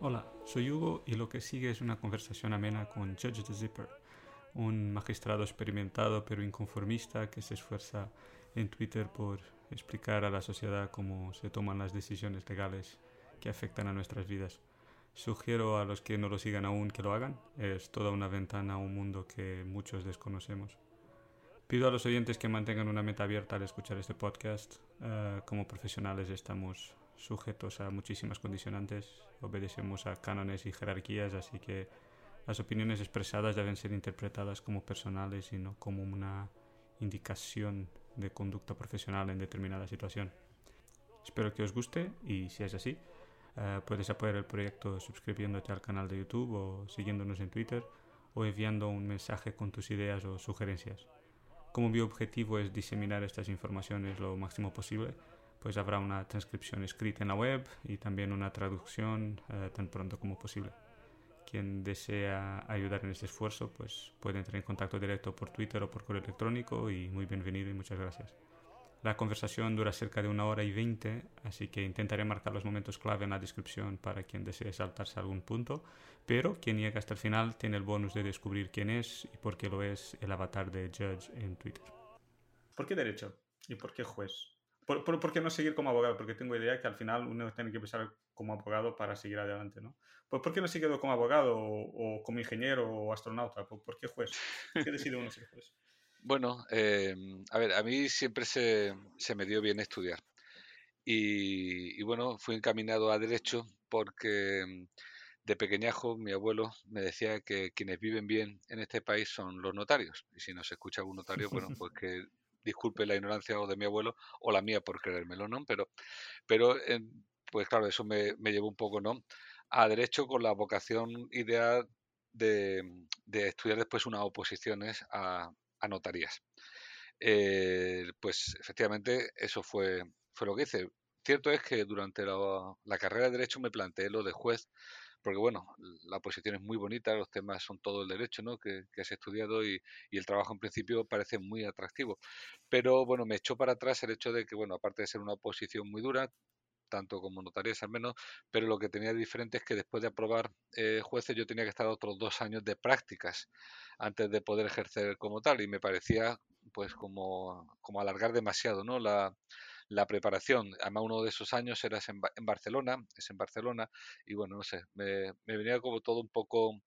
Hola, soy Hugo y lo que sigue es una conversación amena con Judge the Zipper, un magistrado experimentado pero inconformista que se esfuerza en Twitter por explicar a la sociedad cómo se toman las decisiones legales que afectan a nuestras vidas. Sugiero a los que no lo sigan aún que lo hagan. Es toda una ventana a un mundo que muchos desconocemos. Pido a los oyentes que mantengan una mente abierta al escuchar este podcast. Eh, como profesionales estamos sujetos a muchísimas condicionantes, obedecemos a cánones y jerarquías, así que las opiniones expresadas deben ser interpretadas como personales y no como una indicación de conducta profesional en determinada situación. Espero que os guste y si es así, eh, puedes apoyar el proyecto suscribiéndote al canal de YouTube o siguiéndonos en Twitter o enviando un mensaje con tus ideas o sugerencias. Como mi objetivo es diseminar estas informaciones lo máximo posible, pues habrá una transcripción escrita en la web y también una traducción eh, tan pronto como posible. Quien desea ayudar en este esfuerzo, pues puede entrar en contacto directo por Twitter o por correo electrónico y muy bienvenido y muchas gracias. La conversación dura cerca de una hora y veinte, así que intentaré marcar los momentos clave en la descripción para quien desee saltarse algún punto, pero quien llega hasta el final tiene el bonus de descubrir quién es y por qué lo es el avatar de Judge en Twitter. ¿Por qué derecho? ¿Y por qué juez? ¿Por, por, qué no seguir como abogado? Porque tengo idea que al final uno tiene que empezar como abogado para seguir adelante, ¿no? ¿Por, qué no seguir como abogado o, como ingeniero o astronauta? ¿Por, qué juez? ¿Por qué decide uno ser juez? Bueno, em, a ver, a mí siempre se, me dio bien estudiar. Y, bueno, fui encaminado a Derecho porque em, de pequeñajo mi abuelo me decía que quienes viven bien en este país son los notarios. Y si no se escucha algún notario, bueno, pues que disculpe la ignorancia o de mi abuelo o la mía por creérmelo, ¿no? Pero, pero em, pues claro, eso me, me llevó un poco, ¿no? A Derecho con la vocación ideal de, de estudiar después unas oposiciones a, a notarías. Eh, pues efectivamente eso fue, fue lo que hice. Cierto es que durante la, carrera de Derecho me planteé lo de juez, porque bueno, la posición es muy bonita, los temas son todo el derecho ¿no? que, has estudiado y, y, el trabajo en principio parece muy atractivo. Pero bueno, me echó para atrás el hecho de que, bueno, aparte de ser una posición muy dura, tanto como notarías al menos, pero lo que tenía diferente es que después de aprobar eh, jueces yo tenía que estar otros dos años de prácticas antes de poder ejercer como tal y me parecía pues como, como alargar demasiado ¿no? la, la preparación. Además, uno de esos años era en, en Barcelona, es en Barcelona, y bueno, no sé, me, me venía como todo un poco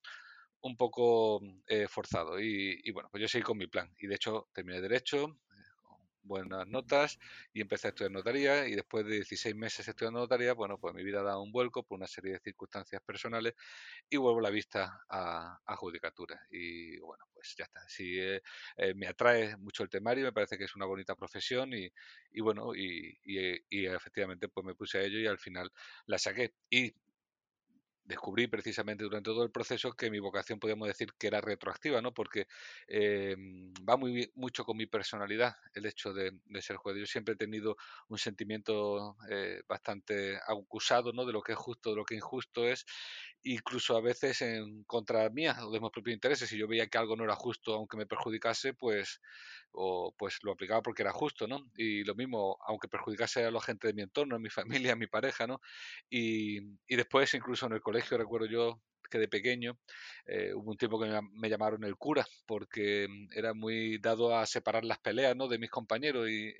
un poco eh, forzado y, y, bueno, pues yo seguí con mi plan y de hecho terminé derecho, buenas notas y empecé a estudiar notaría y después de 16 meses estudiando notaría, bueno, pues mi vida ha dado un vuelco por una serie de circunstancias personales y vuelvo la vista a, a judicatura. Y bueno, pues ya está. Sí, eh, eh, me atrae mucho el temario, me parece que es una bonita profesión y, bueno, y, y, efectivamente pues me puse a ello y al final la saqué. Descubrí precisamente durante todo el proceso que mi vocación podíamos decir que era retroactiva, ¿no? Porque eh, va muy mucho con mi personalidad el hecho de, ser juez. Yo siempre he tenido un sentimiento eh, bastante acusado, ¿no? De lo que es justo, de lo que injusto es, incluso a veces en contra mía o de mis propios intereses. Si yo veía que algo no era justo, aunque me perjudicase, pues o pues lo aplicaba porque era justo, ¿no? Y lo mismo, aunque perjudicase a la gente de mi entorno, a mi familia, a mi pareja, ¿no? Y, y después, incluso en el colegio, recuerdo yo que de pequeño eh, hubo un tiempo que me, llamaron el cura porque mm, era muy dado a separar las peleas ¿no? de mis compañeros y,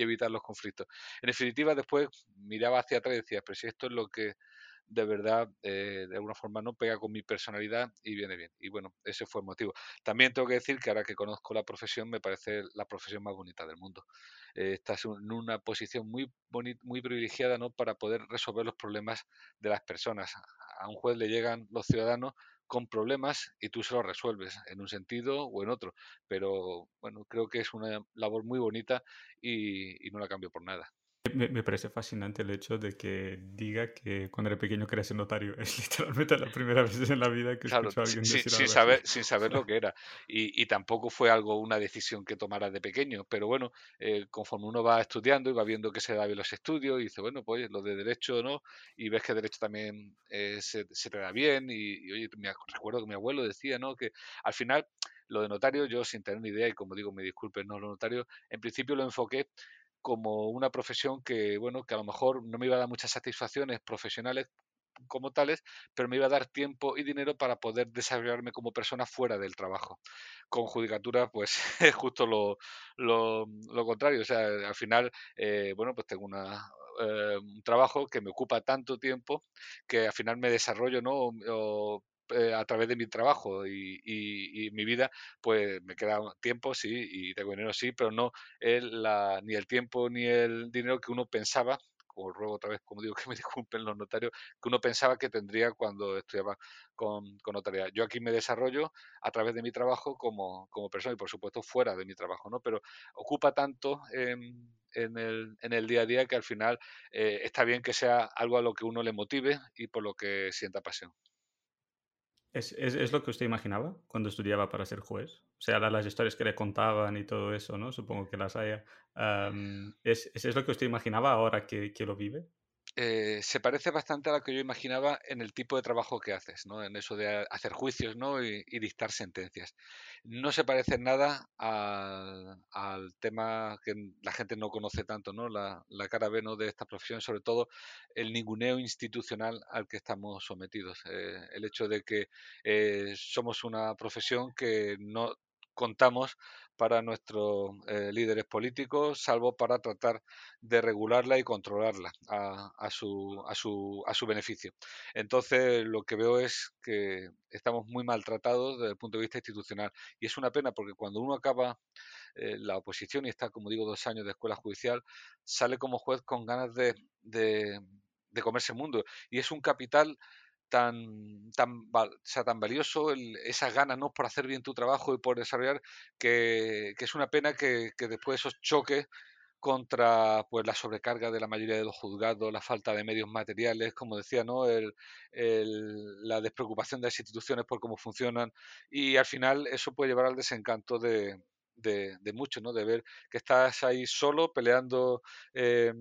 evitar los conflictos. En definitiva, después miraba hacia atrás y decía, pero si esto es lo que de verdad, eh, de alguna forma, no pega con mi personalidad y viene bien. Y bueno, ese fue el motivo. También tengo que decir que ahora que conozco la profesión, me parece la profesión más bonita del mundo. Eh, estás en una posición muy, muy privilegiada ¿no? para poder resolver los problemas de las personas. A un juez le llegan los ciudadanos con problemas y tú se los resuelves en un sentido o en otro. Pero bueno, creo que es una labor muy bonita y no la cambio por nada. Me, parece fascinante el hecho de que diga que cuando era pequeño quería ser notario. Es literalmente la primera vez en la vida que escucho a alguien sin, decir sin algo saber, así. sin saber lo que era. Y, y, tampoco fue algo, una decisión que tomara de pequeño. Pero bueno, eh, conforme uno va estudiando y va viendo que se da bien los estudios, y dice, bueno, pues lo de derecho, ¿no? Y ves que derecho también eh, se, se, te da bien. Y, y oye, me recuerdo que mi abuelo decía, ¿no? Que al final lo de notario, yo sin tener ni idea, y como digo, me disculpen, no lo notario, en principio lo enfoqué como una profesión que, bueno, que a lo mejor no me iba a dar muchas satisfacciones profesionales como tales, pero me iba a dar tiempo y dinero para poder desarrollarme como persona fuera del trabajo. Con judicatura, pues es justo lo, lo, contrario. O sea, al final, eh, bueno, pues tengo una, eh, un trabajo que me ocupa tanto tiempo que al final me desarrollo, ¿no? Eh, a través de mi trabajo y, mi vida, pues me queda tiempo, sí, y tengo dinero, sí, pero no el, la, ni el tiempo ni el dinero que uno pensaba como ruego otra vez, como digo, que me disculpen los notarios, que uno pensaba que tendría cuando estudiaba con, notariedad. Yo aquí me desarrollo a través de mi trabajo como, persona y, por supuesto, fuera de mi trabajo, ¿no? Pero ocupa tanto en, en, el, en el día a día que al final eh, está bien que sea algo a lo que uno le motive y por lo que sienta pasión. ¿Es, es, es lo que usted imaginaba cuando estudiaba para ser juez? O sea, las historias que le contaban y todo eso, ¿no? Supongo que las haya. ¿es, ¿es, lo que usted imaginaba ahora que, que lo vive? Eh, se parece bastante a lo que yo imaginaba en el tipo de trabajo que haces, ¿no? En eso de hacer juicios, ¿no? Y, dictar sentencias. No se parece nada al, tema que la gente no conoce tanto, ¿no? La, la cara B de esta profesión, sobre todo el ninguneo institucional al que estamos sometidos. Eh, el hecho de que eh, somos una profesión que no contamos para nuestros eh, líderes políticos, salvo para tratar de regularla y controlarla a, a, su, a, su, a su beneficio. Entonces, lo que veo es que estamos muy maltratados desde el punto de vista institucional. Y es una pena porque cuando uno acaba eh, la oposición y está, como digo, dos años de escuela judicial, sale como juez con ganas de, de, de comerse el mundo. Y es un capital tan, tan, sea, tan valioso, esas ganas ¿no? por hacer bien tu trabajo y por desarrollar, que, es una pena que, después esos choques contra pues la sobrecarga de la mayoría de los juzgados, la falta de medios materiales, como decía, ¿no? El, la despreocupación de las instituciones por cómo funcionan y al final eso puede llevar al desencanto de, de, muchos, ¿no? De ver que estás ahí solo peleando eh,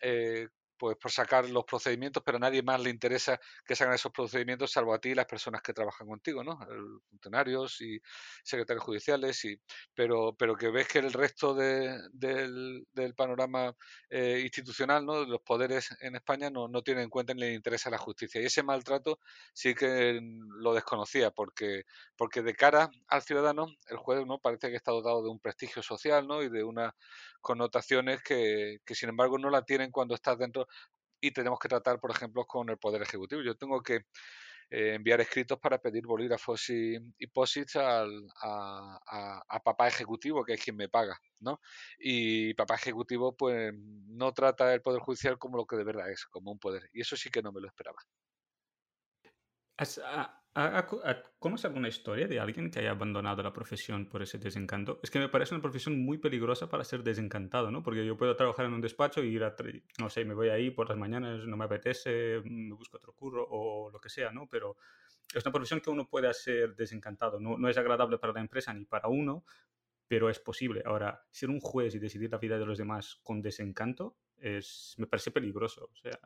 eh, pues por sacar los procedimientos, pero a nadie más le interesa que se hagan esos procedimientos, salvo a ti y las personas que trabajan contigo, ¿no? Funcionarios y secretarios judiciales, y, pero, pero que ves que el resto de, del, del, panorama eh, institucional, ¿no? Los poderes en España no, no tienen en cuenta ni le interesa la justicia. Y ese maltrato sí que lo desconocía, porque, porque de cara al ciudadano, el juez no parece que está dotado de un prestigio social, ¿no? Y de unas connotaciones que, que sin embargo no la tienen cuando estás dentro y tenemos que tratar, por ejemplo, con el Poder Ejecutivo. Yo tengo que eh, enviar escritos para pedir bolígrafos y, y posits al, a, a, papá ejecutivo, que es quien me paga, ¿no? Y papá ejecutivo, pues, no trata el Poder Judicial como lo que de verdad es, como un poder. Y eso sí que no me lo esperaba. ¿Conoces alguna historia de alguien que haya abandonado la profesión por ese desencanto? Es que me parece una profesión muy peligrosa para ser desencantado, ¿no? Porque yo puedo trabajar en un despacho y ir a, no sé, me voy ahí por las mañanas, no me apetece, me busco otro curro o lo que sea, ¿no? Pero es una profesión que uno puede ser desencantado. No, no es agradable para la empresa ni para uno, pero es posible. Ahora, ser un juez y decidir la vida de los demás con desencanto es, me parece peligroso. O sea...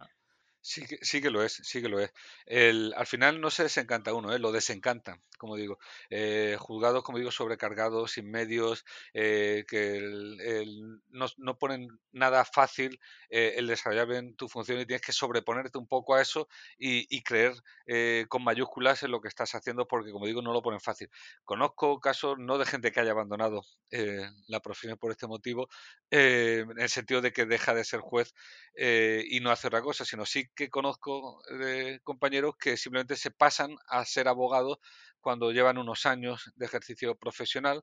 Sí que, sí que lo es, sí que lo es. El, al final no se desencanta uno, ¿eh? lo desencanta, como digo. Eh, juzgados, como digo, sobrecargados, sin medios, eh, que el, no, ponen nada fácil eh, el desarrollar bien tu función y tienes que sobreponerte un poco a eso y, y creer eh, con mayúsculas en lo que estás haciendo porque, como digo, no lo ponen fácil. Conozco casos no de gente que haya abandonado eh, la profesión por este motivo, en el sentido de que deja de ser juez y no hace otra cosa, sino sí que conozco de compañeros que simplemente se pasan a ser abogados cuando llevan unos años de ejercicio profesional,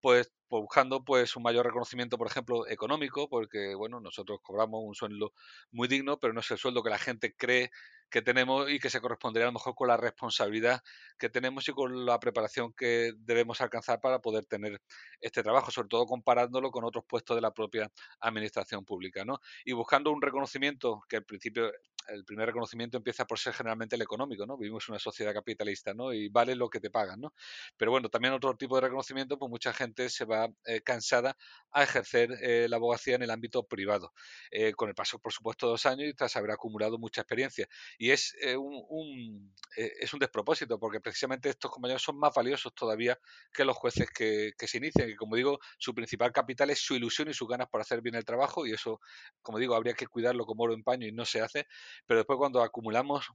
pues, pues buscando pues un mayor reconocimiento, por ejemplo, económico, porque bueno, nosotros cobramos un sueldo muy digno, pero no es el sueldo que la gente cree que tenemos y que se correspondería a lo mejor con la responsabilidad que tenemos y con la preparación que debemos alcanzar para poder tener este trabajo, sobre todo comparándolo con otros puestos de la propia administración pública, ¿no? Y buscando un reconocimiento que al principio el primer reconocimiento empieza por ser generalmente el económico, ¿no? Vivimos en una sociedad capitalista, ¿no? Y vale lo que te pagan, ¿no? Pero bueno, también otro tipo de reconocimiento, pues mucha gente se va eh, cansada a ejercer eh, la abogacía en el ámbito privado, eh, con el paso, por supuesto, de dos años y tras haber acumulado mucha experiencia. Y es, un, es un despropósito, porque precisamente estos compañeros son más valiosos todavía que los jueces que, que se inician, y como digo, su principal capital es su ilusión y sus ganas por hacer bien el trabajo, y eso, como digo, habría que cuidarlo como oro en paño y no se hace, pero después cuando acumulamos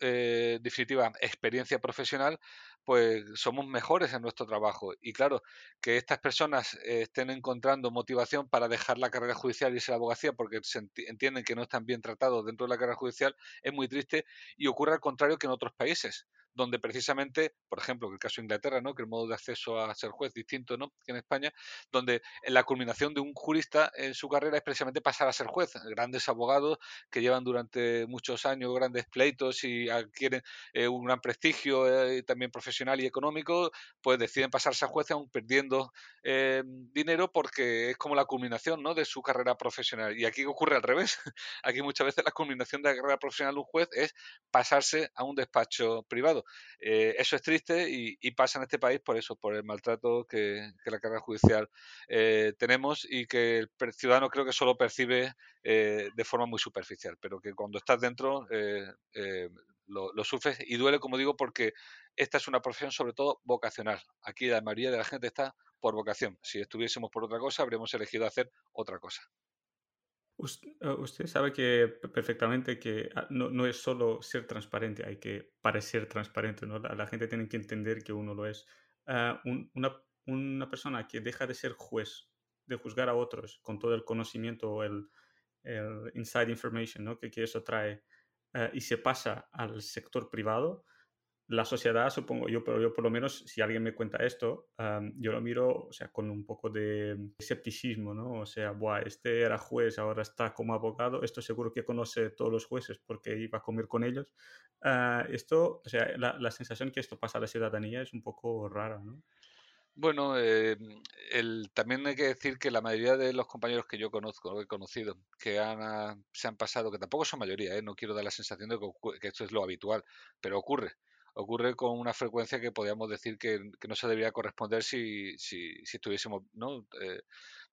eh, definitiva experiencia profesional, pues somos mejores en nuestro trabajo. Y claro, que estas personas eh, estén encontrando motivación para dejar la carrera judicial y irse a la abogacía porque se entienden que no están bien tratados dentro de la carrera judicial es muy triste y ocurre al contrario que en otros países donde precisamente, por ejemplo, el caso de Inglaterra, ¿no? que el modo de acceso a ser juez distinto ¿no? que en España, donde la culminación de un jurista en su carrera es precisamente pasar a ser juez. Grandes abogados que llevan durante muchos años grandes pleitos y adquieren eh, un gran prestigio eh, también profesional y económico, pues deciden pasarse a juez aún perdiendo eh, dinero porque es como la culminación ¿no? de su carrera profesional. Y aquí ocurre al revés. Aquí muchas veces la culminación de la carrera profesional de un juez es pasarse a un despacho privado. Eh, eso es triste y, pasa en este país por eso, por el maltrato que, la carrera judicial eh, tenemos y que el ciudadano creo que solo percibe de forma muy superficial, pero que cuando estás dentro lo, lo, sufres y duele, como digo, porque esta es una profesión sobre todo vocacional. Aquí la mayoría de la gente está por vocación. Si estuviésemos por otra cosa, habríamos elegido hacer otra cosa. Eh, usted sabe que perfectamente que ah, no, no, es solo ser transparente, hay que parecer transparente, ¿no? La, gente tiene que entender que uno lo es. Ah, una, una, persona que deja de ser juez, de juzgar a otros con todo el conocimiento o el, inside information ¿no? que eso trae ah, y se pasa al sector privado, la sociedad, supongo yo, pero yo por lo menos, si alguien me cuenta esto, yo lo miro, o sea, con un poco de escepticismo, ¿no? O sea, Buah, este era juez, ahora está como abogado, esto seguro que conoce todos los jueces porque iba a comer con ellos. Ah, esto, o sea, la, la, sensación que esto pasa a la ciudadanía es un poco rara, ¿no? Bueno, eh, también hay que decir que la mayoría de los compañeros que yo conozco, he conocido, que han, ah, se han pasado, que tampoco son mayoría, ¿eh? no quiero dar la sensación de que, que esto es lo habitual, pero ocurre ocurre con una frecuencia que podríamos decir que, no se debería corresponder si, si, estuviésemos ¿no? Eh,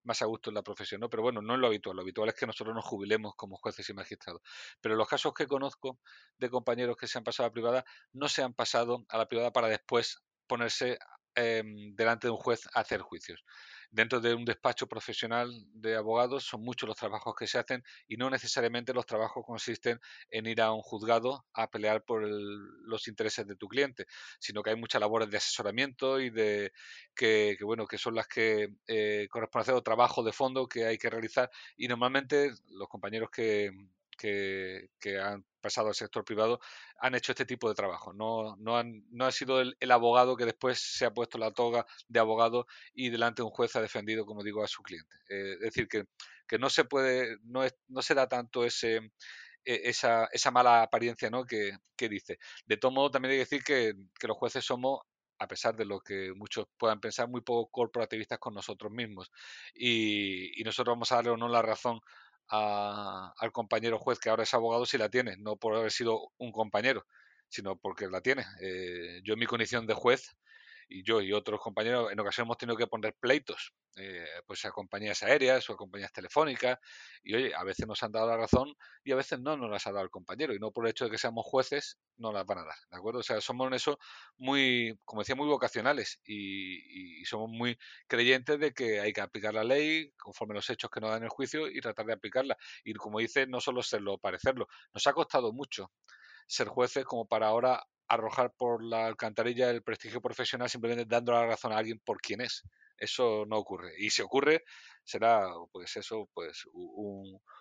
más a gusto en la profesión. Pero bueno, no es lo habitual. Lo habitual es que nosotros nos jubilemos como jueces y magistrados. Pero los casos que conozco de compañeros que se han pasado a la privada, no se han pasado a la privada para después ponerse em, delante de un juez hacer juicios. Dentro de un despacho profesional de abogados son muchos los trabajos que se hacen y no necesariamente los trabajos consisten en ir a un juzgado a pelear por los intereses de tu cliente, sino que hay muchas labores de asesoramiento y de que, bueno que son las que eh, corresponden a trabajo de fondo que hay que realizar y normalmente los compañeros que, que, han pasado al sector privado han hecho este tipo de trabajo. No, no, han, no ha sido el, abogado que después se ha puesto la toga de abogado y delante de un juez ha defendido, como digo, a su cliente. Eh, es decir, que, que, no se puede, no, es, no se da tanto ese, e, esa, esa mala apariencia ¿no? que, que dice. De todo modo, también hay que decir que, que los jueces somos a pesar de lo que muchos puedan pensar, muy poco corporativistas con nosotros mismos. Y, y, nosotros vamos a darle o no la razón al compañero juez que ahora es abogado si la tiene, no por haber sido un compañero, sino porque la tiene. Eh, yo en mi condición de juez y yo y otros compañeros en ocasiones hemos tenido que poner pleitos eh, pues a compañías aéreas o a compañías telefónicas y oye, a veces nos han dado la razón y a veces no nos las ha dado el compañero y no por el hecho de que seamos jueces no las van a dar, ¿de acuerdo? O sea, somos en eso muy, como decía, muy vocacionales y, y somos muy creyentes de que hay que aplicar la ley conforme los hechos que nos dan el juicio y tratar de aplicarla y como dice, no solo serlo, parecerlo, nos ha costado mucho ser jueces como para ahora arrojar por la alcantarilla el prestigio profesional simplemente dando la razón a alguien por quien es. Eso no ocurre. Y si ocurre, será pues eso, pues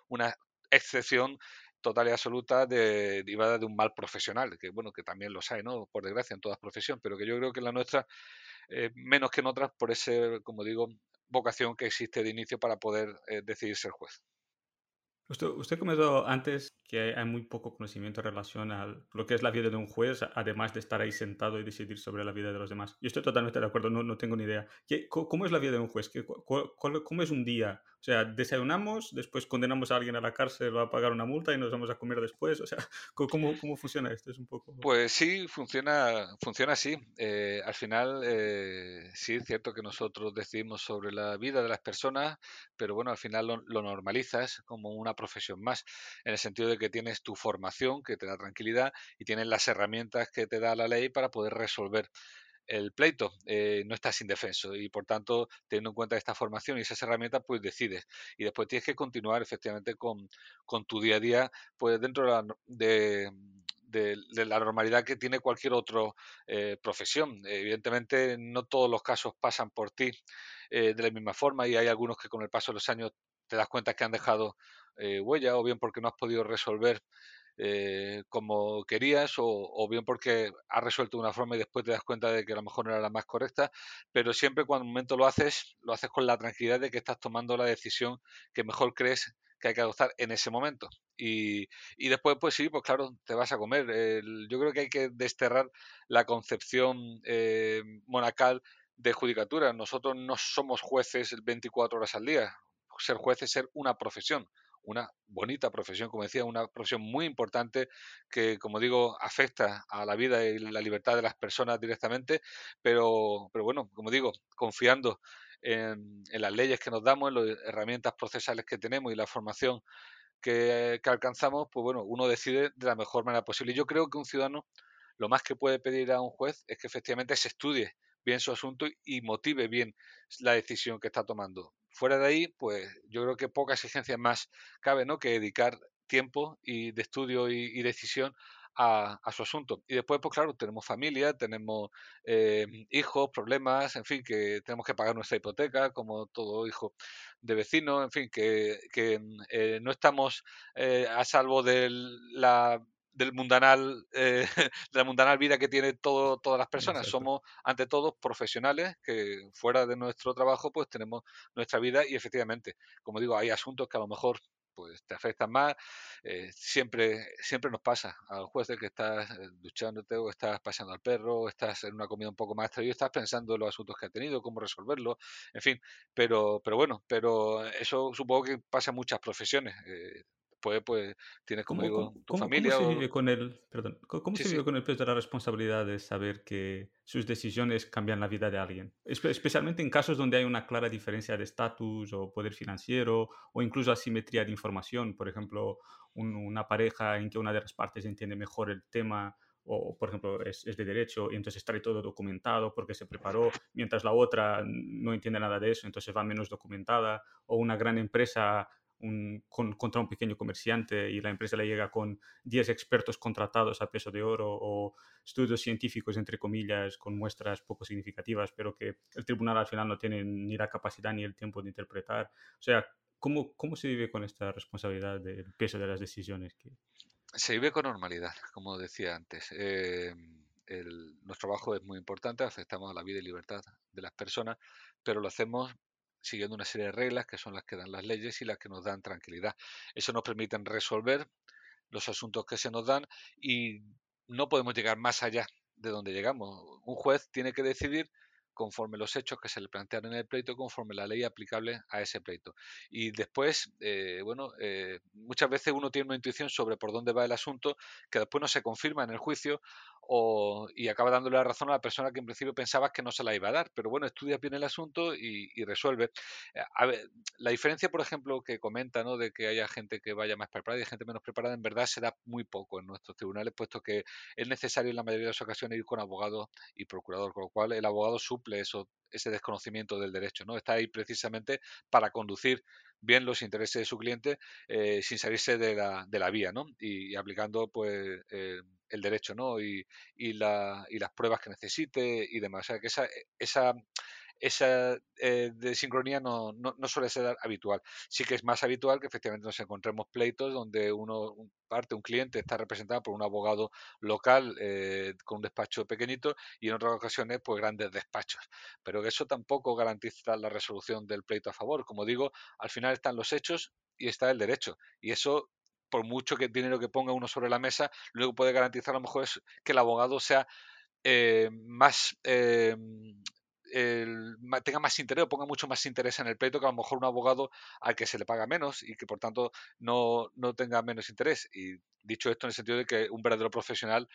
una excepción total y absoluta derivada de un mal profesional, que bueno, que también lo hay, ¿no? Por desgracia, en todas profesiones, pero que yo creo que en la nuestra, eh, menos que en otras, por ese, como digo, vocación que existe de inicio para poder eh, decidir ser juez. Usted, usted, comentó antes que hay muy poco conocimiento en relación a lo que es la vida de un juez, además de estar ahí sentado y decidir sobre la vida de los demás. Yo estoy totalmente de acuerdo, no, no tengo ni idea. ¿Qué, ¿Cómo es la vida de un juez? ¿Qué, ¿Cómo es un día? O sea, desayunamos, después condenamos a alguien a la cárcel o a pagar una multa y nos vamos a comer después. O sea, ¿cómo, cómo funciona esto? Es un poco... Pues sí, funciona, funciona así. Eh, al final, eh, sí es cierto que nosotros decidimos sobre la vida de las personas, pero bueno, al final lo, lo normalizas como una profesión más, en el sentido de que tienes tu formación que te da tranquilidad y tienes las herramientas que te da la ley para poder resolver el pleito, eh, no estás indefenso y por tanto, teniendo en cuenta esta formación y esas herramientas, pues decides. Y después tienes que continuar efectivamente con, tu día a día, pues dentro de la, normalidad que tiene cualquier otra eh, profesión. Evidentemente, no todos los casos pasan por ti eh, de la misma forma y hay algunos que con el paso de los años te das cuenta que han dejado eh, huella o bien porque no has podido resolver eh, como querías o, bien porque has resuelto de una forma y después te das cuenta de que a lo mejor no era la más correcta, pero siempre cuando un momento lo haces, lo haces con la tranquilidad de que estás tomando la decisión que mejor crees que hay que adoptar en ese momento. Y, después, pues sí, pues claro, te vas a comer. yo creo que hay que desterrar la concepción eh, monacal de judicatura. Nosotros no somos jueces 24 horas al día. Ser juez es ser una profesión una bonita profesión, como decía, una profesión muy importante que, como digo, afecta a la vida y la libertad de las personas directamente, pero, pero bueno, como digo, confiando en, las leyes que nos damos, en las herramientas procesales que tenemos y la formación que, que alcanzamos, pues bueno, uno decide de la mejor manera posible. Y yo creo que un ciudadano lo más que puede pedir a un juez es que efectivamente se estudie bien su asunto y motive bien la decisión que está tomando. Fuera de ahí, pues yo creo que poca exigencia más cabe, ¿no? Que dedicar tiempo y de estudio y, decisión a, su asunto. Y después, pues claro, tenemos familia, tenemos eh, hijos, problemas, en fin, que tenemos que pagar nuestra hipoteca, como todo hijo de vecino, en fin, que, eh, no estamos eh, a salvo de la del mundanal, eh, de la mundanal vida que tiene todo, todas las personas. Somos, ante todo, profesionales que fuera de nuestro trabajo, pues tenemos nuestra vida y efectivamente, como digo, hay asuntos que a lo mejor pues te afectan más. Eh, siempre, siempre nos pasa al juez de que estás eh, duchándote o estás paseando al perro o estás en una comida un poco más y estás pensando en los asuntos que ha tenido, cómo resolverlo, en fin. Pero, pero bueno, pero eso supongo que pasa en muchas profesiones pues, pues tienes como digo, tu familia. ¿Cómo se vive con el, perdón, ¿cómo se vive con el peso de la responsabilidad de saber que sus decisiones cambian la vida de alguien? especialmente en casos donde hay una clara diferencia de estatus o poder financiero o incluso asimetría de información. Por ejemplo, una pareja en que una de las partes entiende mejor el tema o por ejemplo es, es, de derecho y entonces trae todo documentado porque se preparó, mientras la otra no entiende nada de eso, entonces va menos documentada, o una gran empresa contra un pequeño comerciante y la empresa le llega con 10 expertos contratados a peso de oro o estudios científicos, entre comillas, con muestras poco significativas, pero que el tribunal al final no tiene ni la capacidad ni el tiempo de interpretar. O sea, ¿cómo, cómo se vive con esta responsabilidad del peso de las decisiones? Que... Se vive con normalidad, como decía antes. Eh, el, nuestro trabajo es muy importante, afectamos a la vida y libertad de las personas, pero lo hacemos siguiendo una serie de reglas que son las que dan las leyes y las que nos dan tranquilidad. Eso nos permite resolver los asuntos que se nos dan y no podemos llegar más allá de donde llegamos. Un juez tiene que decidir conforme los hechos que se le plantean en el pleito, conforme la ley aplicable a ese pleito. Y después, eh, bueno, eh, muchas veces uno tiene una intuición sobre por dónde va el asunto que después no se confirma en el juicio o, y acaba dándole la razón a la persona que en principio pensabas que no se la iba a dar. Pero bueno, estudia bien el asunto y, resuelve. Eh, la diferencia, por ejemplo, que comenta, ¿no? De que haya gente que vaya más preparada y gente menos preparada, en verdad se da muy poco en nuestros tribunales, puesto que es necesario en la mayoría de las ocasiones ir con abogado y procurador, con lo cual el abogado suple eso, ese desconocimiento del derecho, ¿no? Está ahí precisamente para conducir bien los intereses de su cliente eh, sin salirse de la, de la vía, ¿no? Y, aplicando, pues, eh, el derecho, ¿no? Y, y, la, y las pruebas que necesite y demás. O sea, que esa, esa, esa eh, desincronía no, no, no, suele ser habitual. Sí que es más habitual que efectivamente nos encontremos pleitos donde uno, parte, un cliente está representado por un abogado local eh, con un despacho pequeñito y en otras ocasiones pues grandes despachos. Pero eso tampoco garantiza la resolución del pleito a favor. Como digo, al final están los hechos y está el derecho. Y eso por mucho que dinero que ponga uno sobre la mesa, que puede garantizar a lo mejor es que el abogado sea eh, más eh, tenga más interés o ponga mucho más interés en el pleito que a lo mejor un abogado al que se le paga menos y que por tanto no, no tenga menos interés. Y dicho esto en el sentido de que un verdadero profesional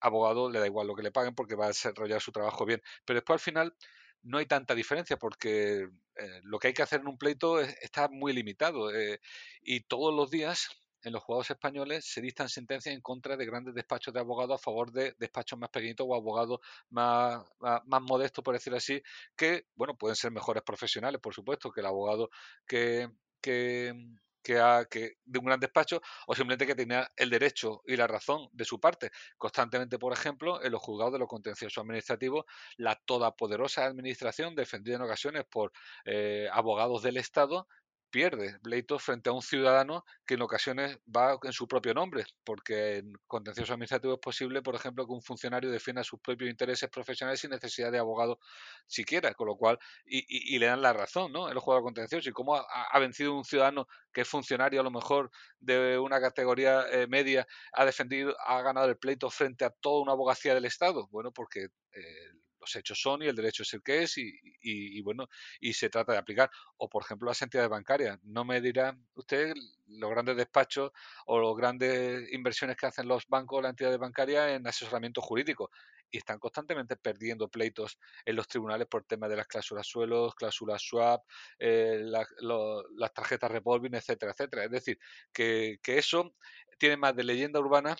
abogado le da igual lo que le paguen porque va a desarrollar su trabajo bien. Pero después al final no hay tanta diferencia porque eh, lo que hay que hacer en un pleito está muy limitado eh, y todos los días en los jugadores españoles se dictan sentencias en contra de grandes despachos de abogados a favor de despachos más pequeñitos o abogados más, más, modestos, por decirlo así, que, bueno, pueden ser mejores profesionales, por supuesto, que el abogado que, que, que, de un gran despacho o simplemente que tenía el derecho y la razón de su parte. Constantemente, por ejemplo, en los juzgados de los contenciosos administrativos, la todopoderosa administración, defendida en ocasiones por eh, abogados del Estado, pierde pleitos frente a un ciudadano que en ocasiones va en su propio nombre, porque en contencioso administrativo es posible, por ejemplo, que un funcionario defienda sus propios intereses profesionales sin necesidad de abogado siquiera, con lo cual, y, le dan la razón, ¿no? En los juegos contenciosos, y cómo ha, vencido un ciudadano que es funcionario a lo mejor de una categoría eh, media, ha defendido, ha ganado el pleito frente a toda una abogacía del Estado, bueno, porque eh, los hechos son y el derecho es el que es y, bueno, y se trata de aplicar. O por ejemplo las entidades bancarias. No me dirá usted los grandes despachos o las grandes inversiones que hacen los bancos o las entidades bancarias en asesoramiento jurídico y están constantemente perdiendo pleitos en los tribunales por temas de las cláusulas suelos, cláusulas swap, eh, las tarjetas revolving, etcétera, etcétera. Es decir, que, que eso tiene más de leyenda urbana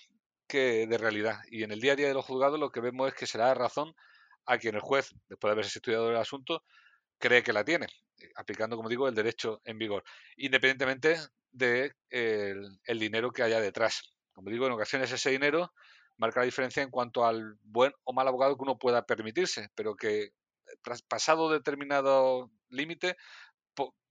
que de realidad. Y en el día a día de los juzgados lo que vemos es que se da razón a quien el juez, después de haberse estudiado el asunto, cree que la tiene, eh, aplicando, como digo, el derecho en vigor, independientemente del de, el dinero que haya detrás. Como digo, en ocasiones ese dinero marca la diferencia en cuanto al buen o mal abogado que uno pueda permitirse, pero que tras pasado determinado límite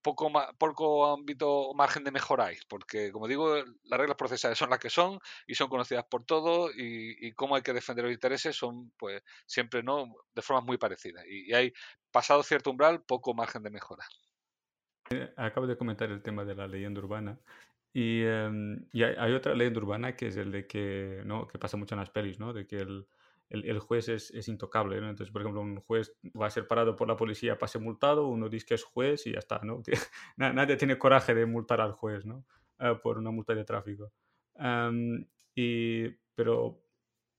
poco, poco ámbito margen de mejoráis, porque como digo, las reglas procesales son las que son y son conocidas por todos y, cómo hay que defender los intereses son pues siempre no de formas muy parecidas y, hay pasado cierto umbral poco margen de mejora. Eh, acabo de comentar el tema de la leyenda urbana y, em, y hay, hay, otra leyenda urbana que es el de que, ¿no? que pasa mucho en las pelis, ¿no? de que el, el, juez es, es intocable. Entonces, por ejemplo, un juez va a ser parado por la policía, pase multado, uno dice que es juez y ya está, ¿no? Que nadie tiene coraje de multar al juez, ¿no? Ah, por una multa de tráfico. y, pero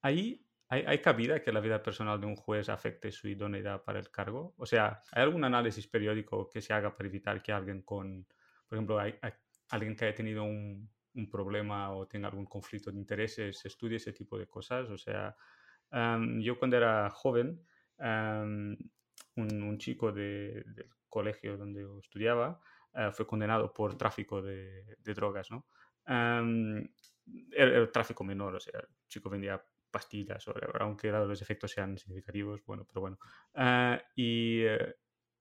ahí ¿hay, ¿hay, cabida que la vida personal de un juez afecte su idoneidad para el cargo? O sea, ¿hay algún análisis periódico que se haga para evitar que alguien con, por ejemplo, hay, alguien que haya tenido un, un problema o tenga algún conflicto de intereses estudie ese tipo de cosas? O sea, yo cuando era joven, un, chico de, del colegio donde yo estudiaba eh, fue condenado por tráfico de, drogas, ¿no? el, tráfico menor, o sea, el chico vendía pastillas, aunque los efectos sean significativos, bueno, pero bueno. Ah, y, eh,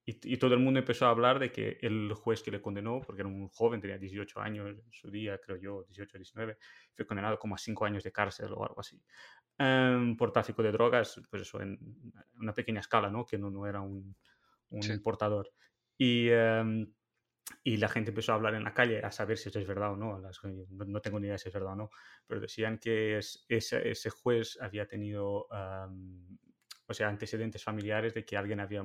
y, todo el mundo empezó a hablar de que el juez que le condenó, porque era un joven, tenía 18 años en su día, creo yo, 18, 19, fue condenado como a 5 años de cárcel o algo así, em, por tráfico de drogas, pues eso, en una pequeña escala, ¿no? Que no, no era un, un importador. Y, em, y la gente empezó a hablar en la calle a saber si eso es verdad o no. no, tengo ni idea si es verdad o no, pero decían que es, ese, ese, juez había tenido o sea, antecedentes familiares de que alguien había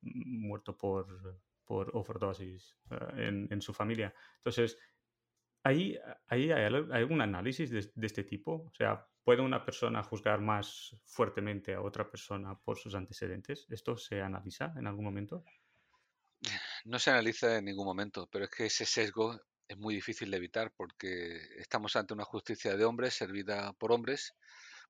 muerto por, por overdosis eh, en, su familia. Entonces, ¿ahí, ahí hay, algún análisis de, este tipo? O sea, ¿puede una persona juzgar más fuertemente a otra persona por sus antecedentes? ¿Esto se analiza en algún momento? No se analiza en ningún momento, pero es que ese sesgo es muy difícil de evitar porque estamos ante una justicia de hombres servida por hombres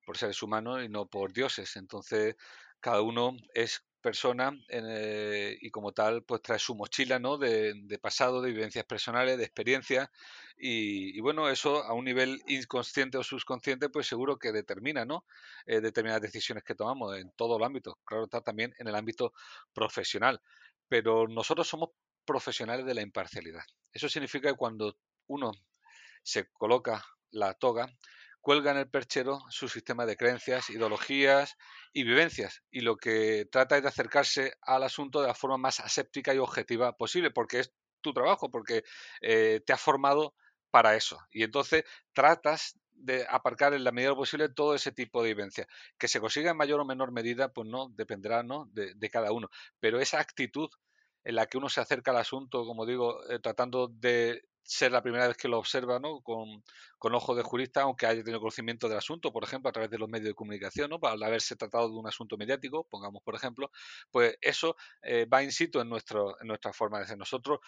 por seres humanos y no por dioses. Entonces, cada uno es persona eh, y como tal pues trae su mochila ¿no? de, pasado, de vivencias personales, de experiencias y, bueno, eso a un nivel inconsciente o subconsciente pues seguro que determina ¿no? Eh, determinadas decisiones que tomamos en todo el ámbito, claro está también en el ámbito profesional, pero nosotros somos profesionales de la imparcialidad. Eso significa que cuando uno se coloca la toga, cuelga en el perchero su sistema de creencias, ideologías y vivencias, y lo que trata es de acercarse al asunto de la forma más aséptica y objetiva posible, porque es tu trabajo, porque eh, te ha formado para eso. Y entonces tratas de aparcar en la medida posible todo ese tipo de vivencia. Que se consiga en mayor o menor medida, pues no, dependerá ¿no? De, de, cada uno. Pero esa actitud en la que uno se acerca al asunto, como digo, eh, tratando de ser la primera vez que lo observa, ¿no? Con, con ojo de jurista, aunque haya tenido conocimiento del asunto, por ejemplo, a través de los medios de comunicación, ¿no? Para haberse tratado de un asunto mediático, pongamos por ejemplo, pues eso eh, va in situ en, nuestro, en nuestra forma de ser. Nosotros,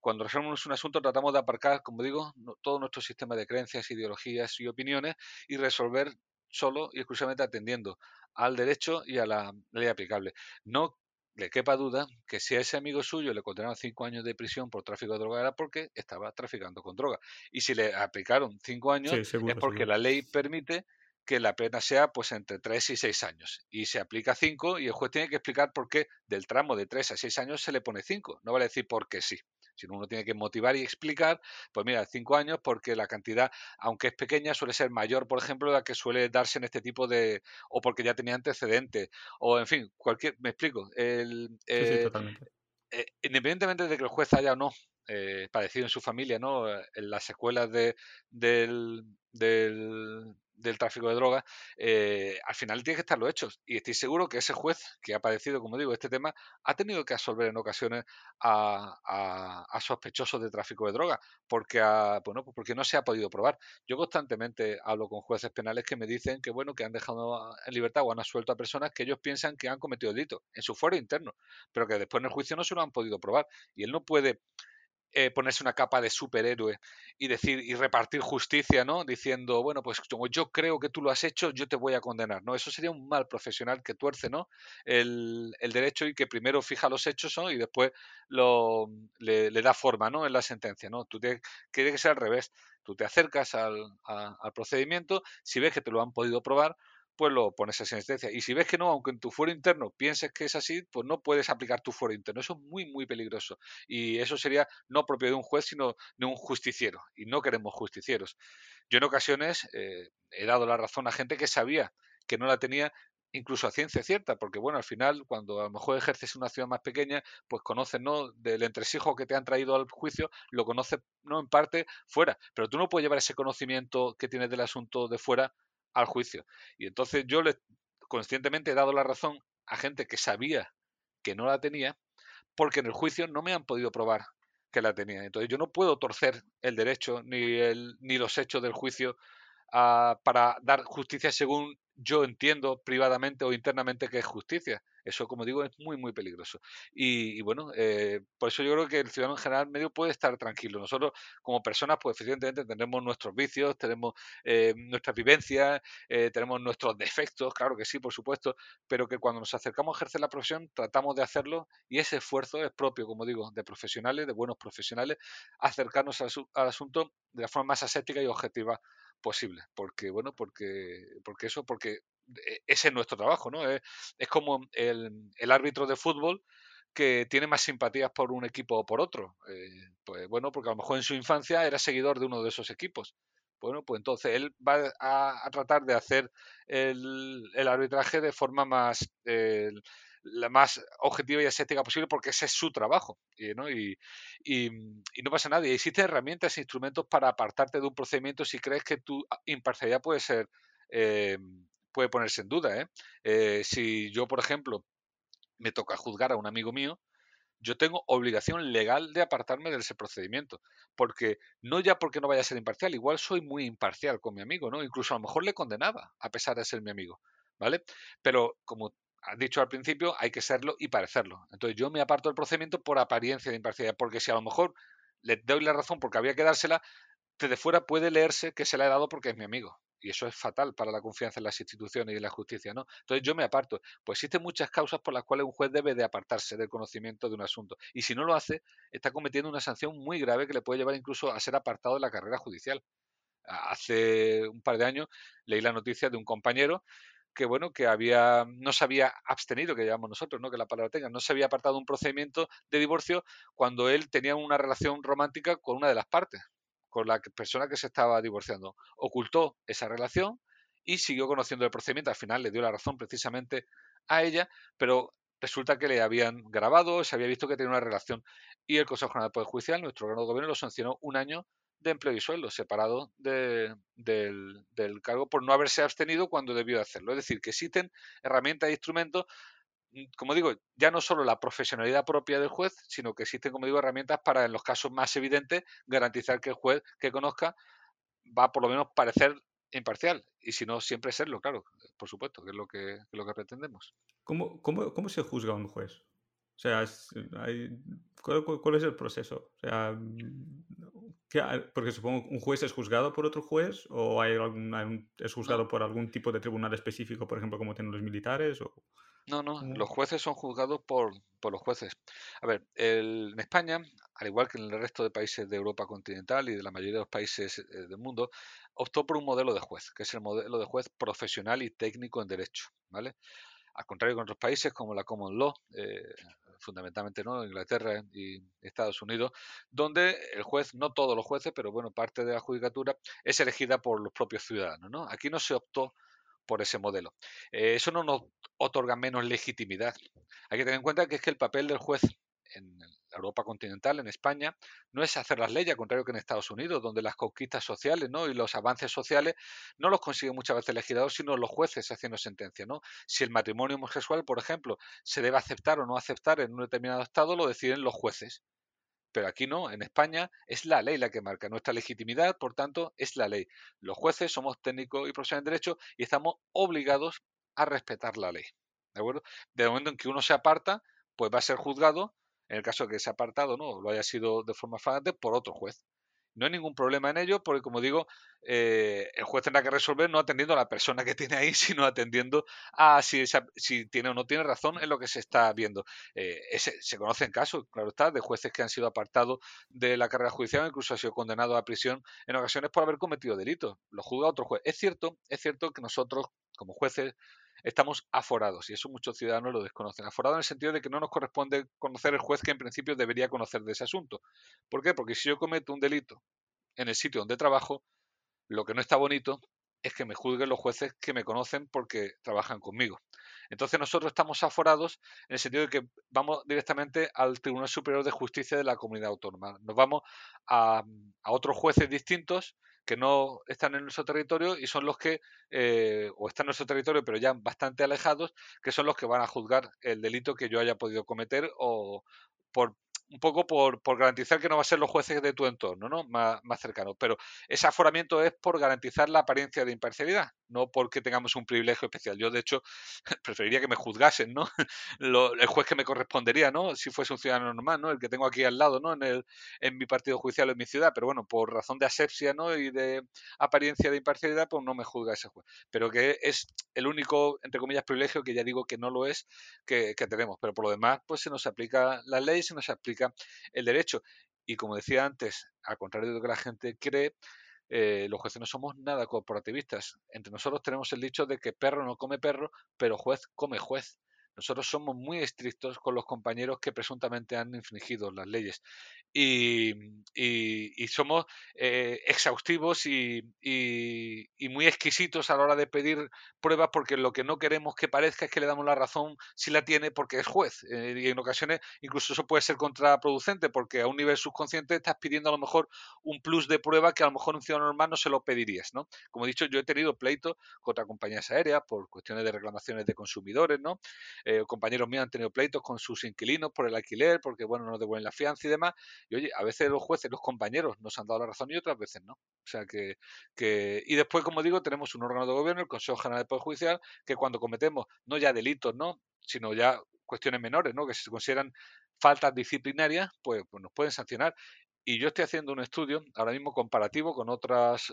cuando resolvemos un asunto, tratamos de aparcar, como digo, todo nuestro sistema de creencias, ideologías y opiniones y resolver solo y exclusivamente atendiendo al derecho y a la ley aplicable. No le quepa duda que si a ese amigo suyo le condenaron cinco años de prisión por tráfico de droga era porque estaba traficando con droga. Y si le aplicaron cinco años es porque la ley permite que la pena sea pues entre tres y seis años. Y se aplica cinco y el juez tiene que explicar por qué del tramo de tres a seis años se le pone cinco. No vale decir porque sí sino uno tiene que motivar y explicar, pues mira, cinco años porque la cantidad, aunque es pequeña, suele ser mayor, por ejemplo, la que suele darse en este tipo de, o porque ya tenía antecedentes, o en fin, cualquier, me explico, el, eh, eh, independientemente de que el juez haya o no eh, padecido en su familia, ¿no? En las secuelas de, del, del, del tráfico de drogas, eh, al final tiene que estar los hechos. Y estoy seguro que ese juez que ha padecido, como digo, este tema, ha tenido que absolver en ocasiones a, a, sospechosos de tráfico de drogas, porque, bueno, pues porque no se ha podido probar. Yo constantemente hablo con jueces penales que me dicen que, bueno, que han dejado en libertad o han asuelto a personas que ellos piensan que han cometido delito en su foro interno, pero que después en el juicio no se lo han podido probar. Y él no puede eh, ponerse una capa de superhéroe y decir y repartir justicia, ¿no? Diciendo, bueno, pues como yo creo que tú lo has hecho, yo te voy a condenar, ¿no? Eso sería un mal profesional que tuerce, ¿no? El, derecho y que primero fija los hechos, ¿no? Y después lo, le, da forma, ¿no? En la sentencia, ¿no? Tú te, tiene que ser al revés. Tú te acercas al, al procedimiento, si ves que te lo han podido probar, pues lo pones a sentencia. Y si ves que no, aunque en tu fuero interno pienses que es así, pues no puedes aplicar tu fuero interno. Eso es muy, muy peligroso. Y eso sería no propio de un juez, sino de un justiciero. Y no queremos justicieros. Yo en ocasiones eh, he dado la razón a gente que sabía que no la tenía incluso a ciencia cierta, porque bueno, al final, cuando a lo mejor ejerces una ciudad más pequeña, pues conoces, ¿no? Del entresijo que te han traído al juicio, lo conoces, ¿no? En parte fuera, pero tú no puedes llevar ese conocimiento que tienes del asunto de fuera al juicio. Y entonces yo le, conscientemente he dado la razón a gente que sabía que no la tenía, porque en el juicio no me han podido probar que la tenía. Entonces yo no puedo torcer el derecho ni, el, ni los hechos del juicio ah, para dar justicia según yo entiendo privadamente o internamente que es justicia. Eso, como digo, es muy, muy peligroso. Y, bueno, eh, por eso yo creo que el ciudadano en general medio puede estar tranquilo. Nosotros, como personas, pues evidentemente tenemos nuestros vicios, tenemos eh, nuestras vivencias, eh, tenemos nuestros defectos, claro que sí, por supuesto, pero que cuando nos acercamos a ejercer la profesión, tratamos de hacerlo y ese esfuerzo es propio, como digo, de profesionales, de buenos profesionales, acercarnos al, al asunto de la forma más aséptica y objetiva posible. Porque, bueno, porque, porque eso, porque e, ese es nuestro trabajo, ¿no? Es, como el, el, árbitro de fútbol que tiene más simpatías por un equipo o por otro. Eh, pues bueno, porque a lo mejor en su infancia era seguidor de uno de esos equipos. Bueno, pues entonces él va a, tratar de hacer el, el, arbitraje de forma más la más objetiva y ascética posible porque ese es su trabajo ¿no? Y, y, no pasa nada. Y existen herramientas e instrumentos para apartarte de un procedimiento si crees que tu imparcialidad puede ser eh, puede ponerse en duda. ¿eh? ¿eh? si yo, por ejemplo, me toca juzgar a un amigo mío, yo tengo obligación legal de apartarme de ese procedimiento. Porque no ya porque no vaya a ser imparcial, igual soy muy imparcial con mi amigo, ¿no? Incluso a lo mejor le condenaba, a pesar de ser mi amigo. ¿Vale? Pero como dicho al principio, hay que serlo y parecerlo. Entonces yo me aparto del procedimiento por apariencia de imparcialidad, porque si a lo mejor le doy la razón porque había que dársela, desde fuera puede leerse que se la he dado porque es mi amigo. Y eso es fatal para la confianza en las instituciones y en la justicia, ¿no? Entonces yo me aparto. Pues existen muchas causas por las cuales un juez debe de apartarse del conocimiento de un asunto. Y si no lo hace, está cometiendo una sanción muy grave que le puede llevar incluso a ser apartado de la carrera judicial. Hace un par de años leí la noticia de un compañero que bueno, que había, no se había abstenido, que llamamos nosotros, ¿no? que la palabra tenga, no se había apartado un procedimiento de divorcio cuando él tenía una relación romántica con una de las partes, con la persona que se estaba divorciando. Ocultó esa relación y siguió conociendo el procedimiento. Al final le dio la razón precisamente a ella, pero resulta que le habían grabado, se había visto que tenía una relación. Y el Consejo General del Poder Judicial, nuestro órgano de gobierno, lo sancionó un año de empleo y sueldo, separado del, cargo por no haberse abstenido cuando debió hacerlo. Es decir, que existen herramientas e instrumentos, mm, como digo, ya no solo la profesionalidad propia del juez, sino que existen, como digo, herramientas para, en los casos más evidentes, garantizar que el juez que conozca va por lo menos parecer imparcial y si no, siempre serlo, claro, por supuesto, que es lo que, lo que pretendemos. ¿Cómo, cómo, cómo se juzga un juez? O sea, ¿cuál, es el proceso? O sea, porque supongo un juez es juzgado por otro juez o hay algún, es juzgado por algún tipo de tribunal específico, por ejemplo, como tienen los militares. O... No, no, los jueces son juzgados por, por los jueces. A ver, en España, al igual que en el resto de países de Europa continental y de la mayoría de los países eh, del mundo, optó por un modelo de juez, que es el modelo de juez profesional y técnico en derecho, ¿vale? Al contrario que en otros países como la Common Law, eh, fundamentalmente no Inglaterra y Estados Unidos, donde el juez, no todos los jueces, pero bueno, parte de la judicatura es elegida por los propios ciudadanos. ¿no? Aquí no se optó por ese modelo. Eh, eso no nos otorga menos legitimidad. Hay que tener en cuenta que es que el papel del juez en Europa continental, en España, no es hacer las leyes, al contrario que en Estados Unidos, donde las conquistas sociales ¿no? y los avances sociales no los consiguen muchas veces el legislador, sino los jueces haciendo sentencia. ¿no? Si el matrimonio homosexual, por ejemplo, se debe aceptar o no aceptar en un determinado estado, lo deciden los jueces. Pero aquí no, en España es la ley la que marca. Nuestra legitimidad, por tanto, es la ley. Los jueces somos técnicos y profesionales en derecho y estamos obligados a respetar la ley. ¿De acuerdo? De momento en que uno se aparta, pues va a ser juzgado en el caso de que ese apartado no lo haya sido de forma flagrante por otro juez. No hay ningún problema en ello porque, como digo, eh, el juez tendrá que resolver no atendiendo a la persona que tiene ahí, sino atendiendo a si, si tiene o no tiene razón en lo que se está viendo. Eh, se conocen casos, claro está, de jueces que han sido apartados de la carrera judicial, incluso han sido condenados a prisión en ocasiones por haber cometido delitos. Lo juzga otro juez. Es cierto, es cierto que nosotros, como jueces, estamos aforados y eso muchos ciudadanos lo desconocen. Aforados en el sentido de que no nos corresponde conocer el juez que en principio debería conocer de ese asunto. ¿Por qué? Porque si yo cometo un delito en el sitio donde trabajo, lo que no está bonito es que me juzguen los jueces que me conocen porque trabajan conmigo. Entonces nosotros estamos aforados en el sentido de que vamos directamente al Tribunal Superior de Justicia de la Comunidad Autónoma. Nos vamos a, a otros jueces distintos que no están en nuestro territorio y son los que, eh, o están en nuestro territorio pero ya bastante alejados, que son los que van a juzgar el delito que yo haya podido cometer o por un poco por, por, garantizar que no va a ser los jueces de tu entorno, ¿no? Más, más cercanos. Pero ese aforamiento es por garantizar la apariencia de imparcialidad, no porque tengamos un privilegio especial. Yo, de hecho, preferiría que me juzgasen, ¿no? el juez que me correspondería, ¿no? Si fuese un ciudadano normal, ¿no? El que tengo aquí al lado, ¿no? En, el, en mi partido judicial o en mi ciudad. Pero bueno, por razón de asepsia, ¿no? Y de apariencia de imparcialidad, pues no me juzga ese juez. Pero que es el único, entre comillas, privilegio, que ya digo que no lo es, que, que tenemos. Pero por lo demás, pues se nos aplica la ley, se nos aplica el derecho. Y como decía antes, al contrario de lo que la gente cree, eh, los jueces no somos nada corporativistas. Entre nosotros tenemos el dicho de que perro no come perro, pero juez come juez. Nosotros somos muy estrictos con los compañeros que presuntamente han infringido las leyes y, somos eh, exhaustivos y, muy exquisitos a la hora de pedir pruebas porque lo que no queremos que parezca es que le damos la razón si la tiene porque es juez. Eh, y en ocasiones incluso eso puede ser contraproducente porque a un nivel subconsciente estás pidiendo a lo mejor un plus de prueba que a lo mejor un ciudadano normal no se lo pedirías. ¿no? Como he dicho, yo he tenido pleito contra compañías aéreas por cuestiones de reclamaciones de consumidores, ¿no? Eh, compañeros míos han tenido pleitos con sus inquilinos por el alquiler, porque bueno, no devuelven la fianza y demás. Y oye, a veces los jueces, los compañeros nos han dado la razón y otras veces no. O sea que, que... y después, como digo, tenemos un órgano de gobierno, el Consejo General del Poder Judicial, que cuando cometemos no ya delitos, ¿no? sino ya cuestiones menores, ¿no? que se consideran faltas disciplinarias, pues, pues nos pueden sancionar. Y yo estoy haciendo un estudio ahora mismo comparativo con otras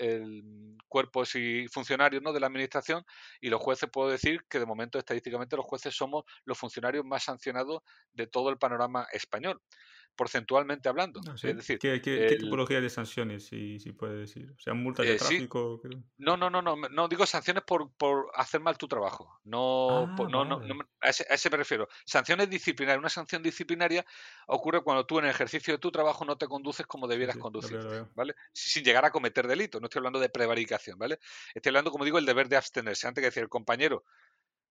eh, cuerpos y funcionarios ¿no? de la administración y los jueces puedo decir que de momento estadísticamente los jueces somos los funcionarios más sancionados de todo el panorama español porcentualmente hablando. Ah, es decir, ¿Qué, tipología de sanciones, si, si puede decir? O sea, multas de eh, tráfico. No, no, no, no, no digo sanciones por, por hacer mal tu trabajo. No, ah, no, no, a, ese, me refiero. Sanciones disciplinarias. Una sanción disciplinaria ocurre cuando tú en el ejercicio de tu trabajo no te conduces como debieras conducir, ¿vale? Sin llegar a cometer delito. No estoy hablando de prevaricación, ¿vale? Estoy hablando, como digo, el deber de abstenerse. Antes que decir el compañero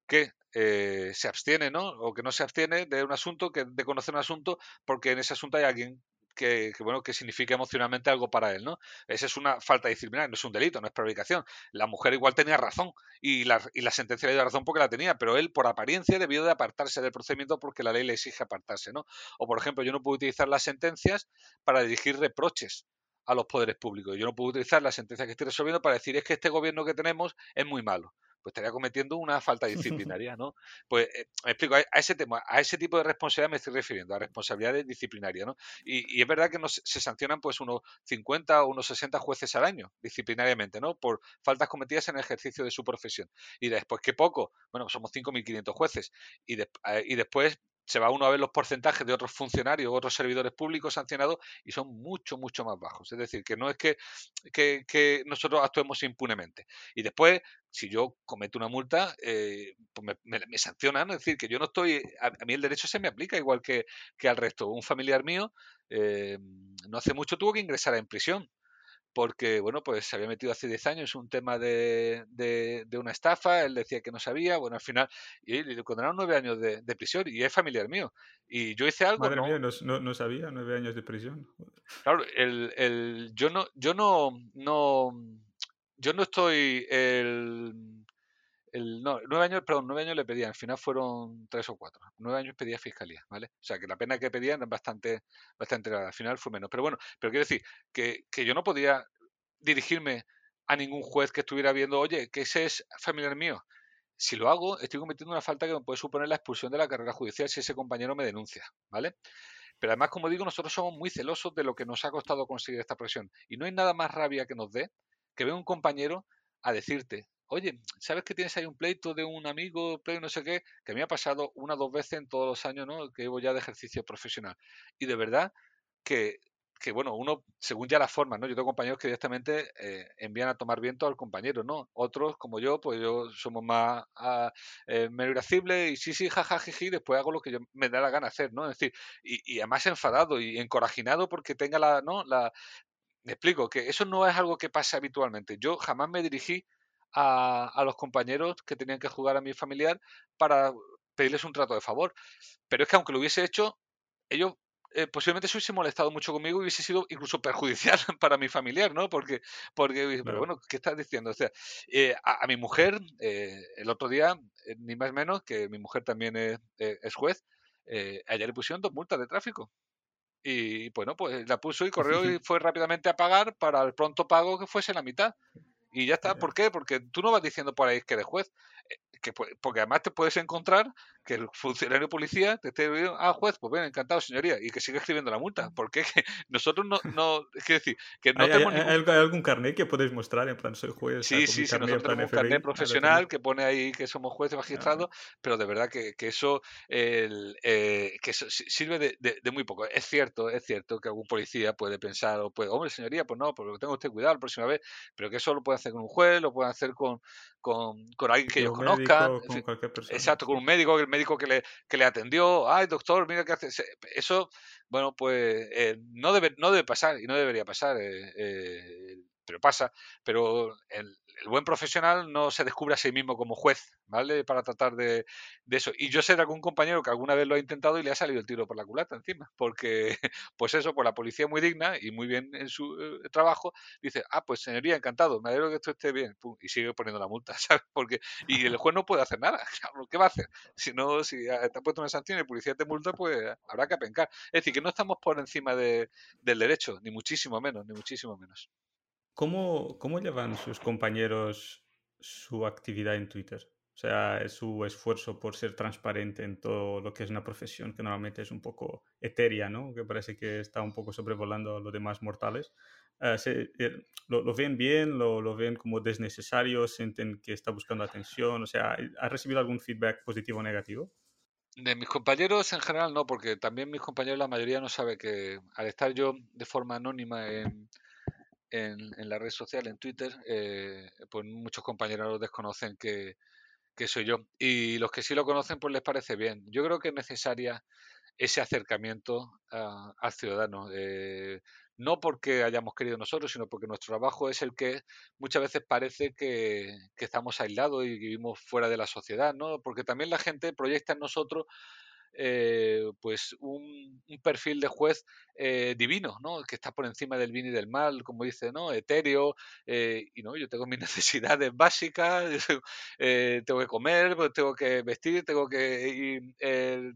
que eh, se abstiene, ¿no? O que no se abstiene de un asunto, que de conocer un asunto, porque en ese asunto hay alguien que, bueno, que signifique emocionalmente algo para él, ¿no? Esa es una falta disciplinaria, no es un delito, no es prevaricación. La mujer igual tenía razón y la, y la sentencia le dio razón porque la tenía, pero él, por apariencia, debió de apartarse del procedimiento porque la ley le exige apartarse, ¿no? O, por ejemplo, yo no puedo utilizar las sentencias para dirigir reproches a los poderes públicos. Yo no puedo utilizar la sentencia que estoy resolviendo para decir es que este gobierno que tenemos es muy malo pues estaría cometiendo una falta disciplinaria, ¿no? Pues eh, me explico, a, ese tema, a ese tipo de responsabilidad me estoy refiriendo, a responsabilidades disciplinarias, ¿no? Y, es verdad que se sancionan pues unos 50 o unos 60 jueces al año, disciplinariamente, ¿no? Por faltas cometidas en el ejercicio de su profesión. Y después, ¿qué poco? Bueno, somos 5.500 jueces. Y, eh, y después se va uno a ver los porcentajes de otros funcionarios, otros servidores públicos sancionados y son mucho, mucho más bajos. Es decir, que no es que, que, nosotros actuemos impunemente. Y después, si yo cometo una multa, eh, pues me, sancionan. Es decir, que yo no estoy, a, mí el derecho se me aplica igual que, que al resto. Un familiar mío eh, no hace mucho tuvo que ingresar en prisión porque, bueno, pues se había metido hace 10 años un tema de, de, una estafa, él decía que no sabía, bueno, al final, y le condenaron nueve años de, prisión y es familiar mío. Y yo hice algo... Madre mía, no, no, sabía, nueve años de prisión. Claro, el, el, yo no, yo no, no, yo no estoy, el, el, no, nueve años, nueve años le pedían, al final fueron tres o cuatro. Nueve años pedía fiscalía, ¿vale? O sea que la pena que pedían es bastante, bastante al final fue menos. Pero bueno, pero quiero decir que, que yo no podía dirigirme a ningún juez que estuviera viendo, oye, que ese es familiar mío. Si lo hago, estoy cometiendo una falta que me puede suponer la expulsión de la carrera judicial si ese compañero me denuncia, ¿vale? Pero además, como digo, nosotros somos muy celosos de lo que nos ha costado conseguir esta presión. Y no hay nada más rabia que nos dé que ver un compañero a decirte, oye, ¿sabes que tienes ahí un pleito de un amigo, pleito no sé qué? Que me ha pasado una o dos veces en todos los años, ¿no? Que llevo ya de ejercicio profesional. Y de verdad que, que bueno, uno, según ya la forma, ¿no? Yo tengo compañeros que directamente eh, envían a tomar viento al compañero, ¿no? Otros, como yo, pues yo somos más uh, eh, y sí, sí, jaja, después hago lo que yo me da la gana hacer, ¿no? Es decir, y, además enfadado y encorajinado porque tenga la, ¿no? La, me explico, que eso no es algo que pase habitualmente. Yo jamás me dirigí a, los compañeros que tenían que jugar a mi familiar para pedirles un trato de favor. Pero es que aunque lo hubiese hecho, ellos eh, posiblemente se hubiese molestado mucho conmigo y hubiese sido incluso perjudicial para mi familiar, ¿no? Porque, porque pero bueno, ¿qué estás diciendo? O sea, eh, a, mi mujer, eh, el otro día, ni más ni menos, que mi mujer también es, es juez, ayer le pusieron dos multas de tráfico. Y bueno, pues la puso y corrió y fue rápidamente a pagar para el pronto pago que fuese la mitad. Y ya está. ¿Por qué? Porque tú no vas diciendo por ahí que eres juez. Eh, que, porque además te puedes encontrar que el funcionario policía te esté diciendo, ah, juez, pues bien, encantado, señoría, y que siga escribiendo la multa. Porque nosotros no, no, quiero decir, que no ¿Hay, tenemos hay, algún carnet que podéis mostrar? En plan, soy juez. Sí, sí, sí, nosotros tenemos un carnet profesional que pone ahí que somos jueces magistrados, pero de verdad que, que eso, el, eh, que sirve de, de, muy poco. Es cierto, es cierto que algún policía puede pensar, o puede, hombre, señoría, pues no, porque tengo usted cuidado la próxima vez, pero que eso lo puede hacer con un juez, lo puede hacer con, con, con alguien que ellos conozcan. Exacto, con un médico, el médico que le, que le atendió, ay doctor, mira qué hace. Eso, bueno, pues eh, no, debe, no debe pasar y no debería pasar. Eh, eh, pero pasa, pero el, buen profesional no se descubre a sí mismo como juez, ¿vale? Para tratar de, eso. Y yo sé de algún compañero que alguna vez lo ha intentado y le ha salido el tiro por la culata encima, porque, pues eso, pues la policía muy digna y muy bien en su eh, trabajo, dice, ah, pues señoría, encantado, me alegro que esto esté bien, y sigue poniendo la multa, ¿sabes? Porque, y el juez no puede hacer nada, ¿qué va a hacer? Si no, si te ha puesto una sanción y el policía te multa, pues habrá que apencar. Es decir, que no estamos por encima de, del derecho, ni muchísimo menos, ni muchísimo menos. ¿Cómo, ¿Cómo llevan sus compañeros su actividad en Twitter? O sea, su esfuerzo por ser transparente en todo lo que es una profesión que normalmente es un poco etérea, ¿no? Que parece que está un poco sobrevolando a los demás mortales. Uh, se, eh, lo, lo, ven bien? Lo, ¿Lo, ven como desnecesario? ¿Sienten que está buscando atención? O sea, ¿ha recibido algún feedback positivo o negativo? De mis compañeros en general no, porque también mis compañeros, la mayoría no sabe que al estar yo de forma anónima en, en, la red social, en Twitter, eh, pues muchos compañeros desconocen que, soy yo. Y los que sí lo conocen, pues les parece bien. Yo creo que es necesaria ese acercamiento al ciudadano. Eh, no porque hayamos querido nosotros, sino porque nuestro trabajo es el que muchas veces parece que, que estamos aislados y vivimos fuera de la sociedad, ¿no? Porque también la gente proyecta en nosotros eh, pues un, perfil de juez eh, divino, ¿no? Que está por encima del bien y del mal, como dice, ¿no? Etéreo, eh, y no, yo tengo mis necesidades básicas, tengo que comer, pues tengo que vestir, tengo que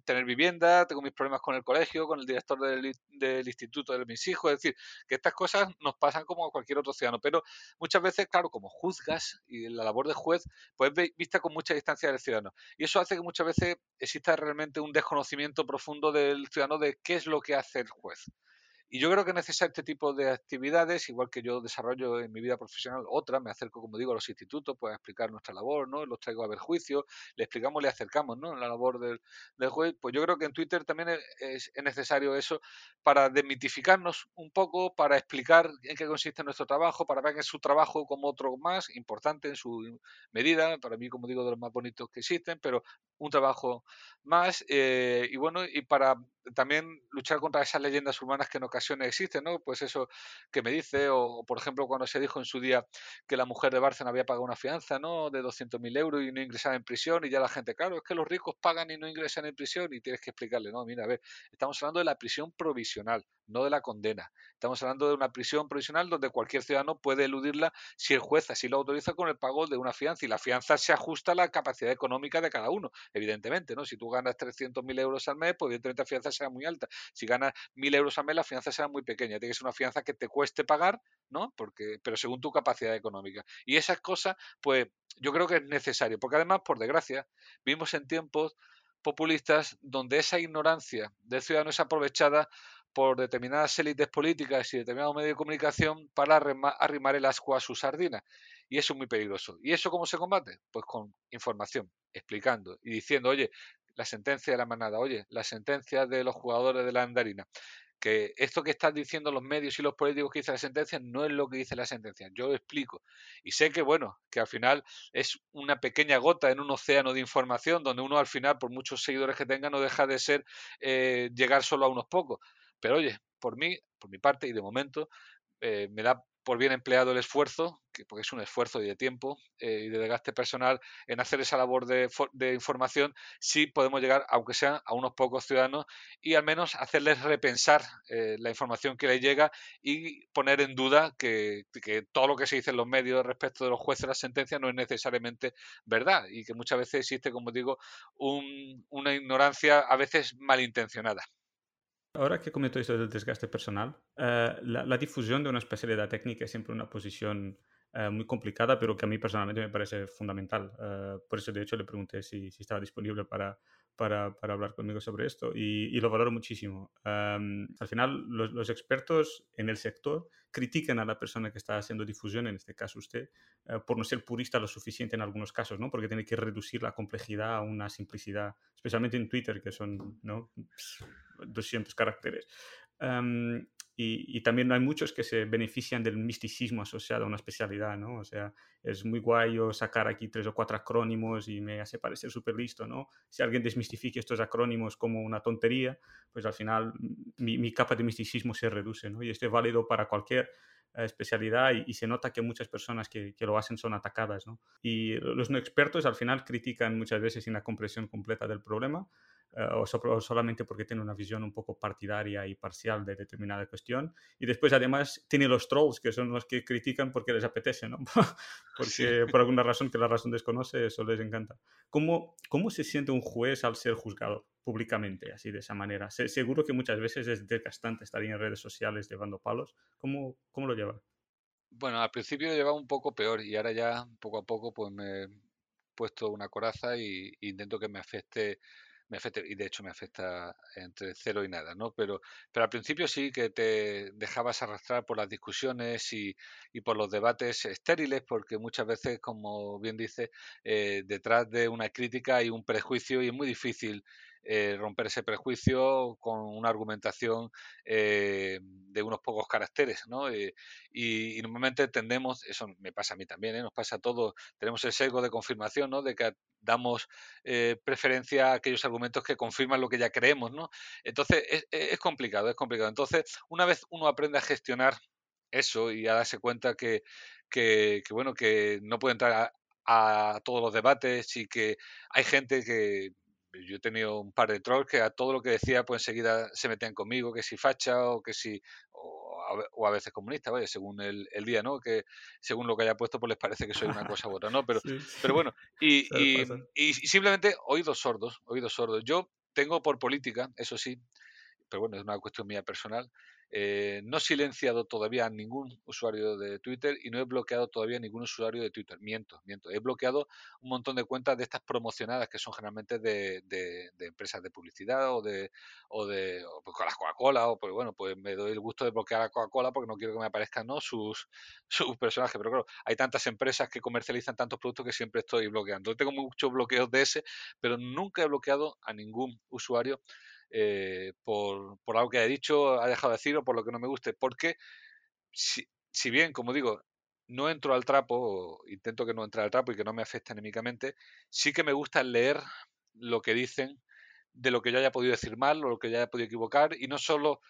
tener vivienda, tengo mis problemas con el colegio, con el director del, del instituto de mis hijos, es decir, que estas cosas nos pasan como a cualquier otro ciudadano, pero muchas veces, claro, como juzgas y la labor de juez, pues vista con mucha distancia del ciudadano. Y eso hace que muchas veces exista realmente un desconocimiento profundo del ciudadano de qué es lo que hace el juez. Y yo creo que es necesario este tipo de actividades, igual que yo desarrollo en mi vida profesional otra, me acerco, como digo, a los institutos pues, a explicar nuestra labor, ¿no? Los traigo a ver juicio, le explicamos, le acercamos, ¿no? La labor del, juez. Pues yo creo que en Twitter también es, necesario eso para desmitificarnos un poco, para explicar en qué consiste nuestro trabajo, para ver que es su trabajo como otro más, importante en su medida, para mí, como digo, de los más bonitos que existen, pero un trabajo más, eh, y bueno, y para también luchar contra esas leyendas urbanas que en ocasiones existen, ¿no? Pues eso que me dice, o, por ejemplo cuando se dijo en su día que la mujer de Bárcena había pagado una fianza, ¿no? De 200.000 euros y no ingresaba en prisión y ya la gente, claro, es que los ricos pagan y no ingresan en prisión y tienes que explicarle, no, mira, a ver, estamos hablando de la prisión provisional, no de la condena. Estamos hablando de una prisión provisional donde cualquier ciudadano puede eludirla si el juez así lo autoriza con el pago de una fianza y la fianza se ajusta a la capacidad económica de cada uno, evidentemente, ¿no? Si tú ganas 300.000 euros al mes, pues evidentemente la fianza será muy alta. Si ganas 1.000 euros al mes, la fianza será muy pequeña. Tiene que ser una fianza que te cueste pagar, ¿no? Porque, pero según tu capacidad económica. Y esas cosas, pues yo creo que es necesario, porque además, por desgracia, vivimos en tiempos populistas donde esa ignorancia del ciudadano es aprovechada por determinadas élites políticas y determinados medios de comunicación para arrimar el asco a su sardina. Y eso es muy peligroso. ¿Y eso cómo se combate? Pues con información, explicando y diciendo, oye, la sentencia de la manada, oye, la sentencia de los jugadores de la andarina, que esto que están diciendo los medios y los políticos que dice la sentencia no es lo que dice la sentencia. Yo lo explico. Y sé que, bueno, que al final es una pequeña gota en un océano de información donde uno al final, por muchos seguidores que tenga, no deja de ser eh, llegar solo a unos pocos. Pero oye, por mí, por mi parte y de momento, eh, me da por bien empleado el esfuerzo, que, porque es un esfuerzo y de tiempo eh, y de desgaste personal en hacer esa labor de, información, sí podemos llegar, aunque sea a unos pocos ciudadanos, y al menos hacerles repensar eh, la información que les llega y poner en duda que, todo lo que se dice en los medios respecto de los jueces de la sentencia no es necesariamente verdad y que muchas veces existe, como digo, una ignorancia a veces malintencionada. Ahora que comento esto del desgaste personal, eh, la, difusión de una especialidad técnica es siempre una posición eh, muy complicada, pero que a mí personalmente me parece fundamental. Eh, por eso, de hecho, le pregunté si, si estaba disponible para, para, para, hablar conmigo sobre esto y, y lo valoro muchísimo. al final, los, los, expertos en el sector critican a la persona que está haciendo difusión, en este caso usted, por no ser purista lo suficiente en algunos casos, ¿no? porque tiene que reducir la complejidad a una simplicidad, especialmente en Twitter, que son ¿no? 200 caracteres. Y, y, también hay muchos que se benefician del misticismo asociado a una especialidad, ¿no? O sea, es muy guay yo sacar aquí tres o cuatro acrónimos y me hace parecer súper listo, ¿no? Si alguien desmistifica estos acrónimos como una tontería, pues al final mi, mi, capa de misticismo se reduce, ¿no? Y esto es válido para cualquier eh, especialidad y, se nota que muchas personas que, que, lo hacen son atacadas, ¿no? Y los no expertos al final critican muchas veces sin la comprensión completa del problema, eh, o, solamente porque tiene una visión un poco partidaria y parcial de determinada cuestión. Y después, además, tiene los trolls, que son los que critican porque les apetece, ¿no? porque por alguna razón que la razón desconoce, eso les encanta. ¿Cómo, ¿Cómo se siente un juez al ser juzgado públicamente, así de esa manera? seguro que muchas veces es desgastante estar en redes sociales llevando palos. ¿Cómo, cómo lo lleva? Bueno, al principio lo llevaba un poco peor y ahora ya poco a poco pues me he puesto una coraza y intento que me afecte me afecta, y de hecho me afecta entre cero y nada, ¿no? Pero, pero al principio sí que te dejabas arrastrar por las discusiones y, y por los debates estériles, porque muchas veces, como bien dice, eh, detrás de una crítica hay un prejuicio y es muy difícil eh, romper ese prejuicio con una argumentación eh, de unos pocos caracteres, ¿no? y, y, normalmente tendemos, eso me pasa a mí también, ¿eh? nos pasa a todos, tenemos el sesgo de confirmación, ¿no? De que damos preferencia a aquellos argumentos que confirman lo que ya creemos, ¿no? Entonces es, complicado, es complicado. Entonces, una vez uno aprende a gestionar eso y a darse cuenta que, que, bueno, que no puede entrar a todos los debates y que hay gente que yo he tenido un par de trolls que a todo lo que decía, pues enseguida se metían conmigo, que si facha o que si, o a, veces comunista, vaya, según el, día, ¿no? Que según lo que haya puesto, pues les parece que soy una cosa u otra, ¿no? Pero, pero bueno, y, y, y, simplemente oídos sordos, oídos sordos. Yo tengo por política, eso sí, pero bueno, es una cuestión mía personal, eh, no he silenciado todavía a ningún usuario de Twitter y no he bloqueado todavía a ningún usuario de Twitter. Miento, miento. He bloqueado un montón de cuentas de estas promocionadas que son generalmente de, empresas de publicidad o de, o de pues con la Coca-Cola o pues bueno, pues me doy el gusto de bloquear a Coca-Cola porque no quiero que me aparezcan ¿no? sus, sus personajes. Pero claro, hay tantas empresas que comercializan tantos productos que siempre estoy bloqueando. Tengo muchos bloqueos de ese, pero nunca he bloqueado a ningún usuario eh, por, algo que haya dicho, ha dejado de decir o por lo que no me guste. Porque, si, bien, como digo, no entro al trapo, intento que no entre al trapo y que no me afecte anímicamente, sí que me gusta leer lo que dicen de lo que yo haya podido decir mal o lo que yo haya podido equivocar y no solo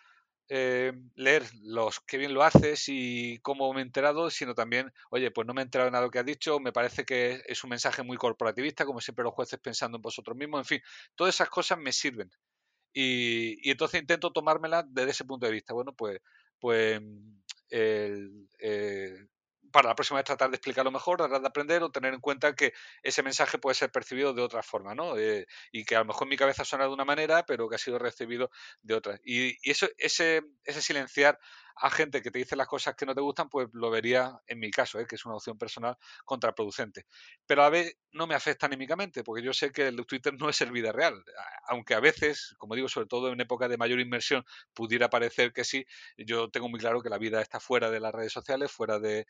eh, leer los qué bien lo haces y cómo me he enterado, sino también, oye, pues no me he enterado de nada de lo que has dicho, me parece que es un mensaje muy corporativista, como siempre los jueces pensando en vosotros mismos, en fin, todas esas cosas me sirven y, entonces intento tomármela desde ese punto de vista. Bueno, pues, pues el, eh, para la próxima vez tratar de explicarlo mejor, tratar de aprender o tener en cuenta que ese mensaje puede ser percibido de otra forma, ¿no? Eh, y que a lo mejor en mi cabeza suena de una manera, pero que ha sido recibido de otra. Y, y eso, ese, ese silenciar a gente que te dice las cosas que no te gustan, pues lo vería, en mi caso, ¿eh? que es una opción personal, contraproducente. Pero a vez no me afecta anímicamente, porque yo sé que el Twitter no es el vida real. Aunque a veces, como digo, sobre todo en época de mayor inmersión, pudiera parecer que sí, yo tengo muy claro que la vida está fuera de las redes sociales, fuera de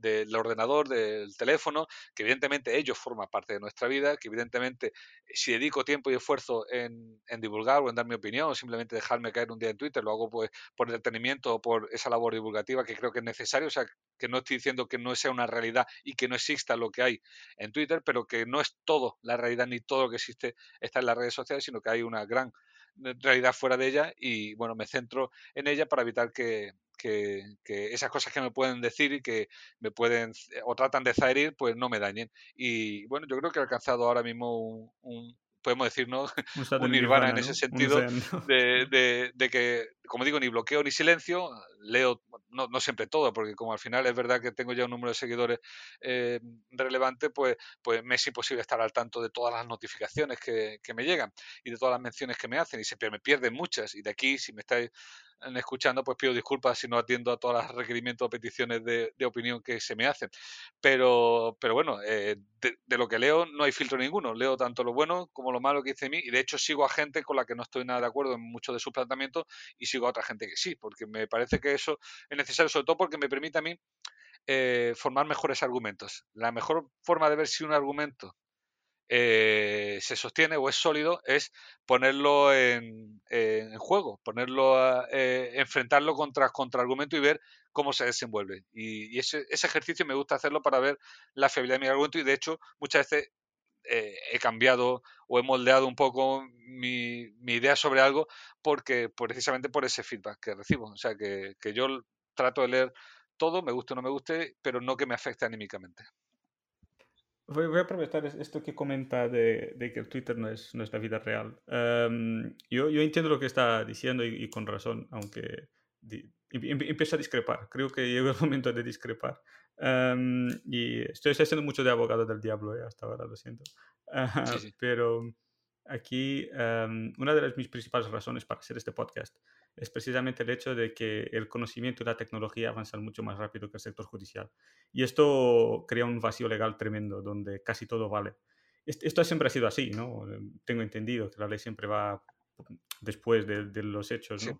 del ordenador, del teléfono, que evidentemente ellos forman parte de nuestra vida, que evidentemente eh, si dedico tiempo y esfuerzo en, divulgar o en dar mi opinión o simplemente dejarme caer un día en Twitter, lo hago pues por entretenimiento o por esa labor divulgativa que creo que es necesario, o sea, que no estoy diciendo que no sea una realidad y que no exista lo que hay en Twitter, pero que no es todo la realidad ni todo lo que existe está en las redes sociales, sino que hay una gran realidad fuera de ella y bueno, me centro en ella para evitar que, que, esas cosas que me pueden decir y que me pueden o tratan de zaherir, pues no me dañen. Y bueno, yo creo que he alcanzado ahora mismo un, podemos decir, ¿no? Un, nirvana, en ese sentido de, de, que, como digo, ni bloqueo ni silencio, leo, no, no, siempre todo, porque como al final es verdad que tengo ya un número de seguidores eh, relevante, pues, pues me es imposible estar al tanto de todas las notificaciones que, que me llegan y de todas las menciones que me hacen y siempre me pierden muchas. Y de aquí, si me estáis escuchando, pues pido disculpas si no atiendo a todos los requerimientos o peticiones de, opinión que se me hacen. Pero, pero bueno, eh, de, lo que leo no hay filtro ninguno. Leo tanto lo bueno como lo malo que dice mí y de hecho sigo a gente con la que no estoy nada de acuerdo en muchos de sus planteamientos y sigo a otra gente que sí, porque me parece que eso es necesario, sobre todo porque me permite a mí eh, formar mejores argumentos. La mejor forma de ver si un argumento eh, se sostiene o es sólido es ponerlo en, juego, ponerlo a, eh, enfrentarlo contra, contra argumento y ver cómo se desenvuelve. Y, ese, ejercicio me gusta hacerlo para ver la fiabilidad de mi argumento y de hecho muchas veces eh, he cambiado o he moldeado un poco mi, idea sobre algo porque precisamente por ese feedback que recibo. O sea que, que yo trato de leer todo, me guste o no me guste, pero no que me afecte anímicamente. Voy, a aprovechar esto que comenta de, de, que el Twitter no es, no es la vida real. Em, yo, yo, entiendo lo que está diciendo y, con razón, aunque empiezo a discrepar. Creo que llegó el momento de discrepar. Em, y estoy haciendo mucho de abogado del diablo eh, hasta ahora, lo siento. Pero aquí em, una de las mis principales razones para hacer este podcast es precisamente el hecho de que el conocimiento y la tecnología avanzan mucho más rápido que el sector judicial. Y esto crea un vacío legal tremendo donde casi todo vale. Esto siempre ha sido así, ¿no? Tengo entendido que la ley siempre va después de, los hechos, ¿no?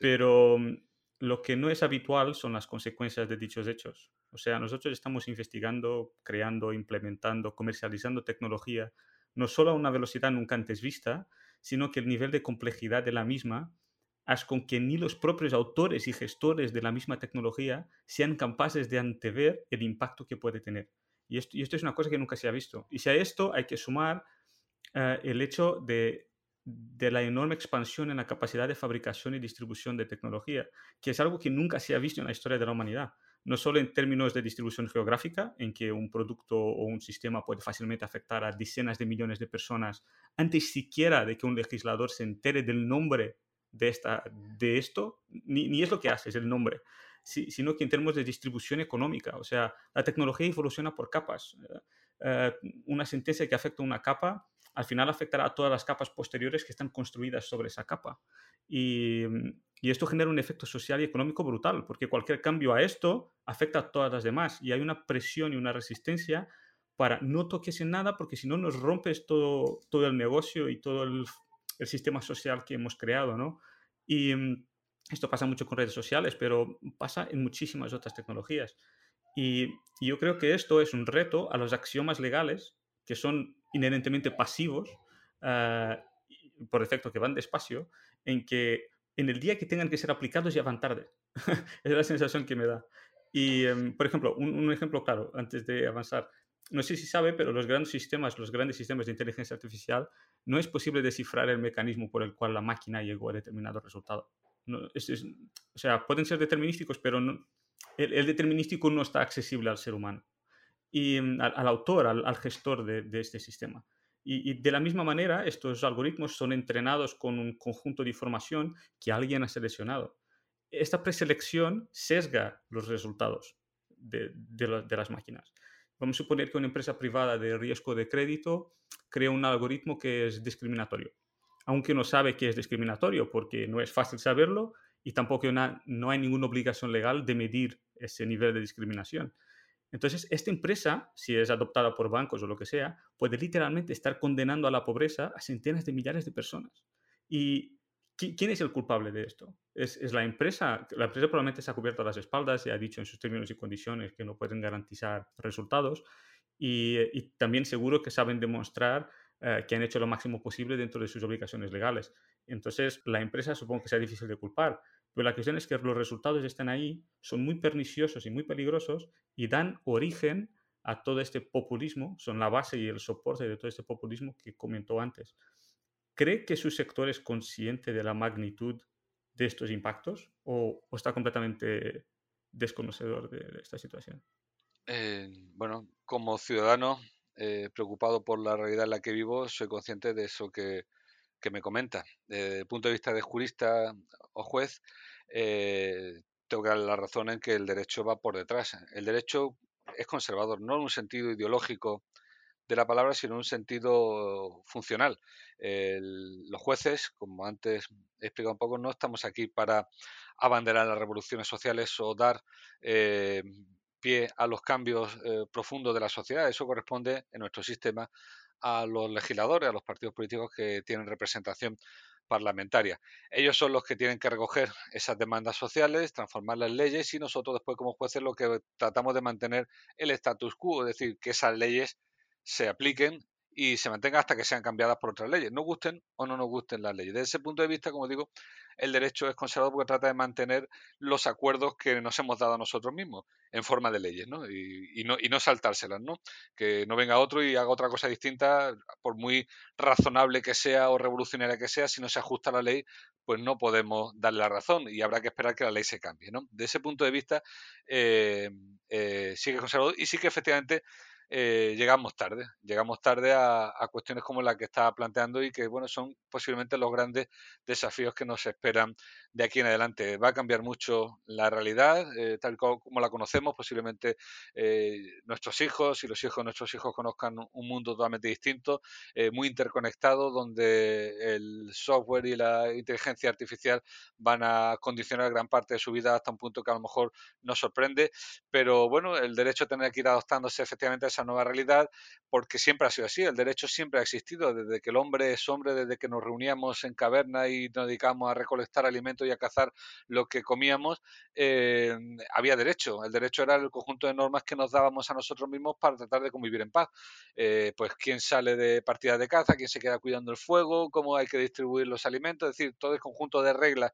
Pero mm, lo que no es habitual son las consecuencias de dichos hechos. O sea, nosotros estamos investigando, creando, implementando, comercializando tecnología, no solo a una velocidad nunca antes vista, sino que el nivel de complejidad de la misma haz con que ni los propios autores y gestores de la misma tecnología sean capaces de antever el impacto que puede tener. Y esto, y esto es una cosa que nunca se ha visto. Y si a esto hay que sumar eh, el hecho de, de, la enorme expansión en la capacidad de fabricación y distribución de tecnología, que es algo que nunca se ha visto en la historia de la humanidad. no solo en términos de distribución geográfica, en que un producto o un sistema puede fácilmente afectar a decenas de millones de personas antes siquiera de que un legislador se entere del nombre de, esta, de esto, ni, es lo que hace, es el nombre, sino que en términos de distribución económica, o sea, la tecnología evoluciona por capas. Eh, una sentencia que afecta a una capa, al final afectará a todas las capas posteriores que están construidas sobre esa capa. Y, y, esto genera un efecto social y económico brutal, porque cualquier cambio a esto afecta a todas las demás y hay una presión y una resistencia para no toques en nada, porque si no nos rompes todo, todo el negocio y todo el, el sistema social que hemos creado, ¿no? Y mm, esto pasa mucho con redes sociales, pero pasa en muchísimas otras tecnologías. Y, yo creo que esto es un reto a los axiomas legales, que son inherentemente pasivos, uh, por efecto que van despacio, en que en el día que tengan que ser aplicados ya van tarde. es la sensación que me da. Y, um, por ejemplo, un, un, ejemplo claro, antes de avanzar. No sé si sabe, pero los grandes sistemas, los grandes sistemas de inteligencia artificial, no es posible descifrar el mecanismo por el cual la máquina llegó a determinado resultado. No, o sea, pueden ser determinísticos, pero no, el, el, determinístico no está accesible al ser humano y mm, al, autor, al, gestor de, este sistema. Y, de la misma manera, estos algoritmos son entrenados con un conjunto de información que alguien ha seleccionado. Esta preselección sesga los resultados de las máquinas. Vamos a suponer que una empresa privada de riesgo de crédito crea un algoritmo que es discriminatorio, aunque no sabe que es discriminatorio porque no es fácil saberlo y tampoco no hay ninguna obligación legal de medir ese nivel de discriminación. Entonces, esta empresa, si es adoptada por bancos o lo que sea, puede literalmente estar condenando a la pobreza a centenas de millares de personas. ¿Y quién es el culpable de esto? ¿Es, es la empresa? La empresa probablemente se ha cubierto las espaldas y ha dicho en sus términos y condiciones que no pueden garantizar resultados. Y, y también seguro que saben demostrar eh, que han hecho lo máximo posible dentro de sus obligaciones legales. Entonces, la empresa supongo que sea difícil de culpar, pero la cuestión es que los resultados están ahí, son muy perniciosos y muy peligrosos y dan origen a todo este populismo, son la base y el soporte de todo este populismo que comentó antes. ¿Cree que su sector es consciente de la magnitud de estos impactos o, está completamente desconocedor de, esta situación? Eh, bueno, como ciudadano eh, preocupado por la realidad en la que vivo, soy consciente de eso que, me comenta. Desde el punto de vista de jurista o juez, eh, tengo la razón en que el derecho va por detrás. El derecho es conservador, no en un sentido ideológico de la palabra, sino un sentido funcional. Los jueces, como antes he explicado un poco, no estamos aquí para abanderar las revoluciones sociales o dar eh, pie a los cambios eh, profundos de la sociedad. Eso corresponde en nuestro sistema a los legisladores, a los partidos políticos que tienen representación parlamentaria. Ellos son los que tienen que recoger esas demandas sociales, transformarlas en leyes y nosotros después como jueces lo que tratamos de mantener el status quo, es decir, que esas leyes se apliquen y se mantengan hasta que sean cambiadas por otras leyes, no gusten o no nos gusten las leyes. Desde ese punto de vista, como digo, el derecho es conservador porque trata de mantener los acuerdos que nos hemos dado a nosotros mismos en forma de leyes, ¿no? Y, y, no, y no saltárselas, ¿no? Que no venga otro y haga otra cosa distinta, por muy razonable que sea o revolucionaria que sea, si no se ajusta a la ley, pues no podemos darle la razón y habrá que esperar que la ley se cambie, ¿no? De ese punto de vista, eh, eh, sigue conservador y sí que efectivamente eh, llegamos tarde, llegamos tarde a, a, cuestiones como la que estaba planteando y que, bueno, son posiblemente los grandes desafíos que nos esperan de aquí en adelante. Va a cambiar mucho la realidad, eh, tal como la conocemos, posiblemente eh, nuestros hijos y los hijos de nuestros hijos conozcan un mundo totalmente distinto, muy interconectado, donde el software y la inteligencia artificial van a condicionar gran parte de su vida hasta un punto que a lo mejor nos sorprende, pero bueno, el derecho tiene que ir adoptándose efectivamente a esa nueva realidad, porque siempre ha sido así, el derecho siempre ha existido, desde que el hombre es hombre, desde que nos reuníamos en caverna y nos dedicamos a recolectar alimentos y a cazar lo que comíamos, eh, había derecho. El derecho era el conjunto de normas que nos dábamos a nosotros mismos para tratar de convivir en paz. Eh, pues quién sale de partidas de caza, quién se queda cuidando el fuego, cómo hay que distribuir los alimentos, es decir, todo el conjunto de reglas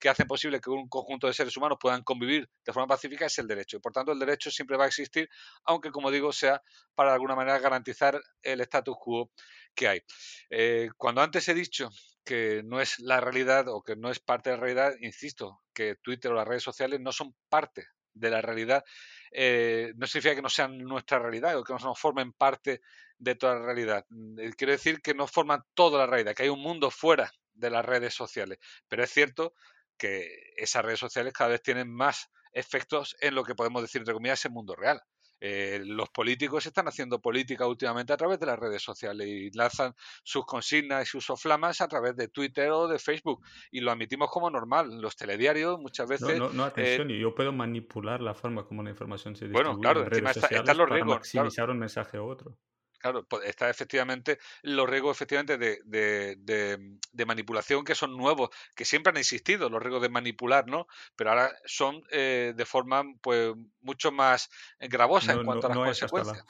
que hacen posible que un conjunto de seres humanos puedan convivir de forma pacífica es el derecho. Y por tanto, el derecho siempre va a existir, aunque, como digo, sea para de alguna manera garantizar el status quo que hay. Eh, cuando antes he dicho que no es la realidad o que no es parte de la realidad, insisto, que Twitter o las redes sociales no son parte de la realidad, eh, no significa que no sean nuestra realidad o que no formen parte de toda la realidad. Mm, eh, quiero decir que no forman toda la realidad, que hay un mundo fuera de las redes sociales. Pero es cierto que esas redes sociales cada vez tienen más efectos en lo que podemos decir, entre comillas, el mundo real. Eh, los políticos están haciendo política últimamente a través de las redes sociales y lanzan sus consignas y sus soflamas a través de Twitter o de Facebook y lo admitimos como normal. Los telediarios muchas veces... No, no, atención, eh, yo puedo manipular la forma como la información se distribuye bueno, claro, en redes está, están los para maximizar un mensaje a otro. Claro, pues está efectivamente los riesgos efectivamente de, de, manipulación que son nuevos, que siempre han existido, los riesgos de manipular, ¿no? Pero ahora son eh, de forma pues mucho más gravosa en cuanto a las consecuencias.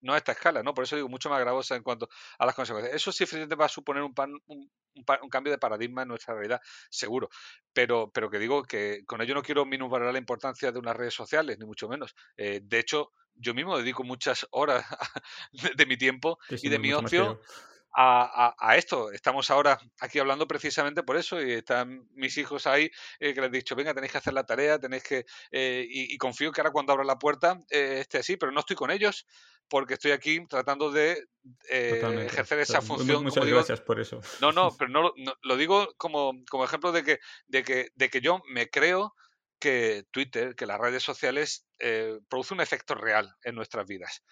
No a esta escala, ¿no? Por eso digo mucho más gravosa en cuanto a las consecuencias. Eso sí va a suponer un, pan, un, un, cambio de paradigma en nuestra realidad, seguro. Pero, pero que digo que con ello no quiero minimizar la importancia de unas redes sociales, ni mucho menos. Eh, de hecho, yo mismo dedico muchas horas de, mi tiempo y de mi ocio a, esto. Estamos ahora aquí hablando precisamente por eso y están mis hijos ahí eh, que les he dicho, venga, tenéis que hacer la tarea, tenéis que... Eh, y, confío que ahora cuando abra la puerta eh, esté así, pero no estoy con ellos porque estoy aquí tratando de ejercer esa función. Muchas gracias por eso. No, no, pero no, lo digo como, como ejemplo de que, de, que, de que yo me creo que Twitter, que las redes sociales eh, producen un efecto real en nuestras vidas,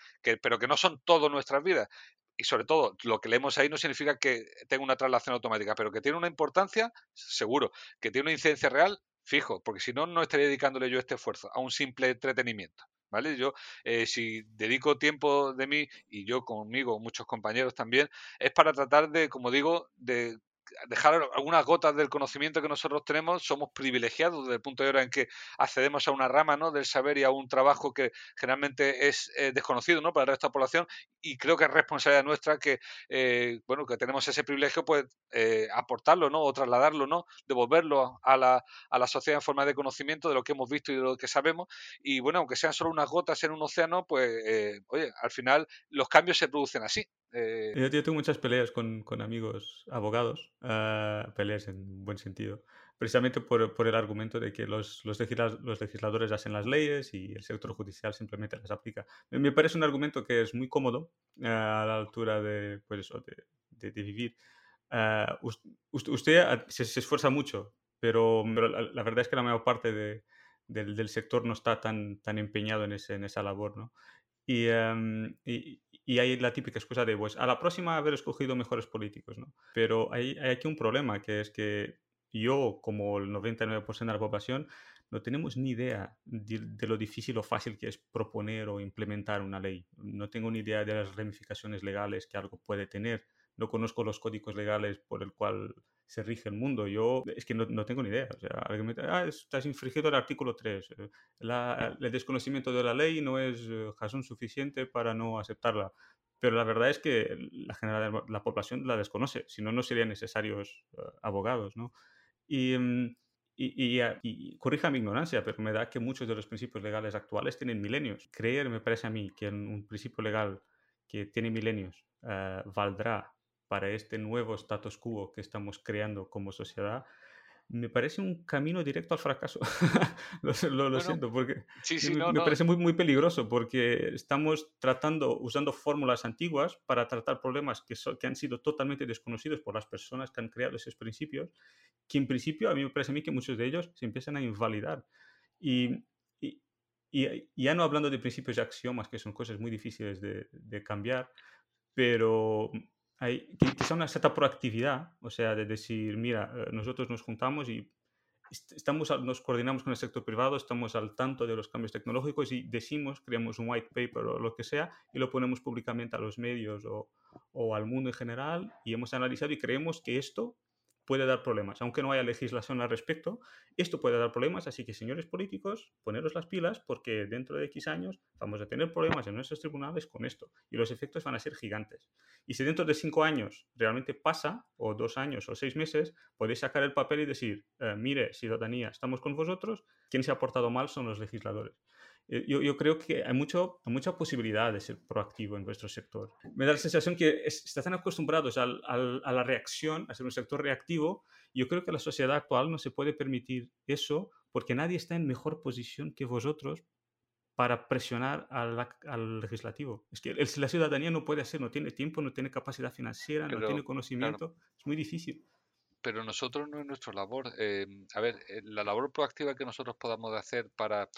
pero que no son todo nuestras vidas. Y sobre todo, lo que leemos ahí no significa que tenga una traslación automática, pero que tiene una importancia, seguro, que tiene una incidencia real, fijo, porque si no, no estaría dedicándole yo este esfuerzo a un simple entretenimiento. ¿Vale? Yo, eh, si dedico tiempo de mí y yo conmigo, muchos compañeros también, es para tratar de, como digo, de dejar algunas gotas del conocimiento que nosotros tenemos, somos privilegiados desde el punto de vista en que accedemos a una rama ¿no? del saber y a un trabajo que generalmente es eh, desconocido ¿no? para el resto de la población y creo que es responsabilidad nuestra que eh, bueno que tenemos ese privilegio pues eh, aportarlo ¿no? o trasladarlo, ¿no? devolverlo a la, a la sociedad en forma de conocimiento de lo que hemos visto y de lo que sabemos y bueno, aunque sean solo unas gotas en un océano, pues oye, al final los cambios se producen así. Eh, yo, tengo muchas peleas con, con amigos abogados, uh, peleas en buen sentido, precisamente por, por el argumento de que los, los, los, legisladores hacen las leyes y el sector judicial simplemente las aplica. Me parece un argumento que es muy cómodo uh, a la altura de, pues eso, de, de, vivir. Uh, usted, se, se, esfuerza mucho, pero, pero la, verdad es que la mayor parte de, del, del, sector no está tan, tan empeñado en, ese, en esa labor. ¿no? Y, um, y, y hay la típica excusa de, pues, a la próxima haber escogido mejores políticos, ¿no? Pero hay, hay aquí un problema, que es que yo, como el 99% de la población, no tenemos ni idea de, lo difícil o fácil que es proponer o implementar una ley. No tengo ni idea de las ramificaciones legales que algo puede tener. No conozco los códigos legales por el cual se rige el mundo. Yo es que no, no tengo ni idea. O sea, alguien me dice, ah, estás infringido el artículo 3. Eh, la, el desconocimiento de la ley no es eh, razón suficiente para no aceptarla. Pero la verdad es que la general la población la desconoce, si no, no serían necesarios uh, abogados, ¿no? Y, um, y, y, y, corrija mi ignorancia, pero me da que muchos de los principios legales actuales tienen milenios. Creer, me parece a mí, que un principio legal que tiene milenios uh, valdrá para este nuevo status quo que estamos creando como sociedad, me parece un camino directo al fracaso. lo, lo, siento, porque me, parece muy, muy peligroso, porque estamos tratando, usando fórmulas antiguas para tratar problemas que, que han sido totalmente desconocidos por las personas que han creado esos principios, que en principio a mí me parece a mí que muchos de ellos se empiezan a invalidar. Y, y, y ya no hablando de principios y axiomas, que son cosas muy difíciles de, de cambiar, pero hay quizá una cierta proactividad, o sea, de decir, mira, eh, nosotros nos juntamos y estamos, nos coordinamos con el sector privado, estamos al tanto de los cambios tecnológicos y decimos, creamos un white paper o lo que sea y lo ponemos públicamente a los medios o, o al mundo en general y hemos analizado y creemos que esto puede dar problemas. Aunque no haya legislación al respecto, esto puede dar problemas, así que señores políticos, poneros las pilas porque dentro de X años vamos a tener problemas en nuestros tribunales con esto y los efectos van a ser gigantes. Y si dentro de cinco años realmente pasa, o dos años o seis meses, podéis sacar el papel y decir, eh, mire, ciudadanía, estamos con vosotros, quien se ha portado mal son los legisladores. Eh, yo, yo, creo que hay, mucho, mucha posibilidad de ser proactivo en vuestro sector. Me da la sensación que están acostumbrados al, al, a la reacción, a ser un sector reactivo, Yo creo que la sociedad actual no se puede permitir eso porque nadie está en mejor posición que vosotros para presionar al, legislativo. Es que la ciudadanía no puede hacer, no tiene tiempo, no tiene capacidad financiera, no tiene conocimiento, es muy difícil. Pero nosotros no es nuestra labor. Eh, a ver, eh, la labor proactiva que nosotros podamos hacer para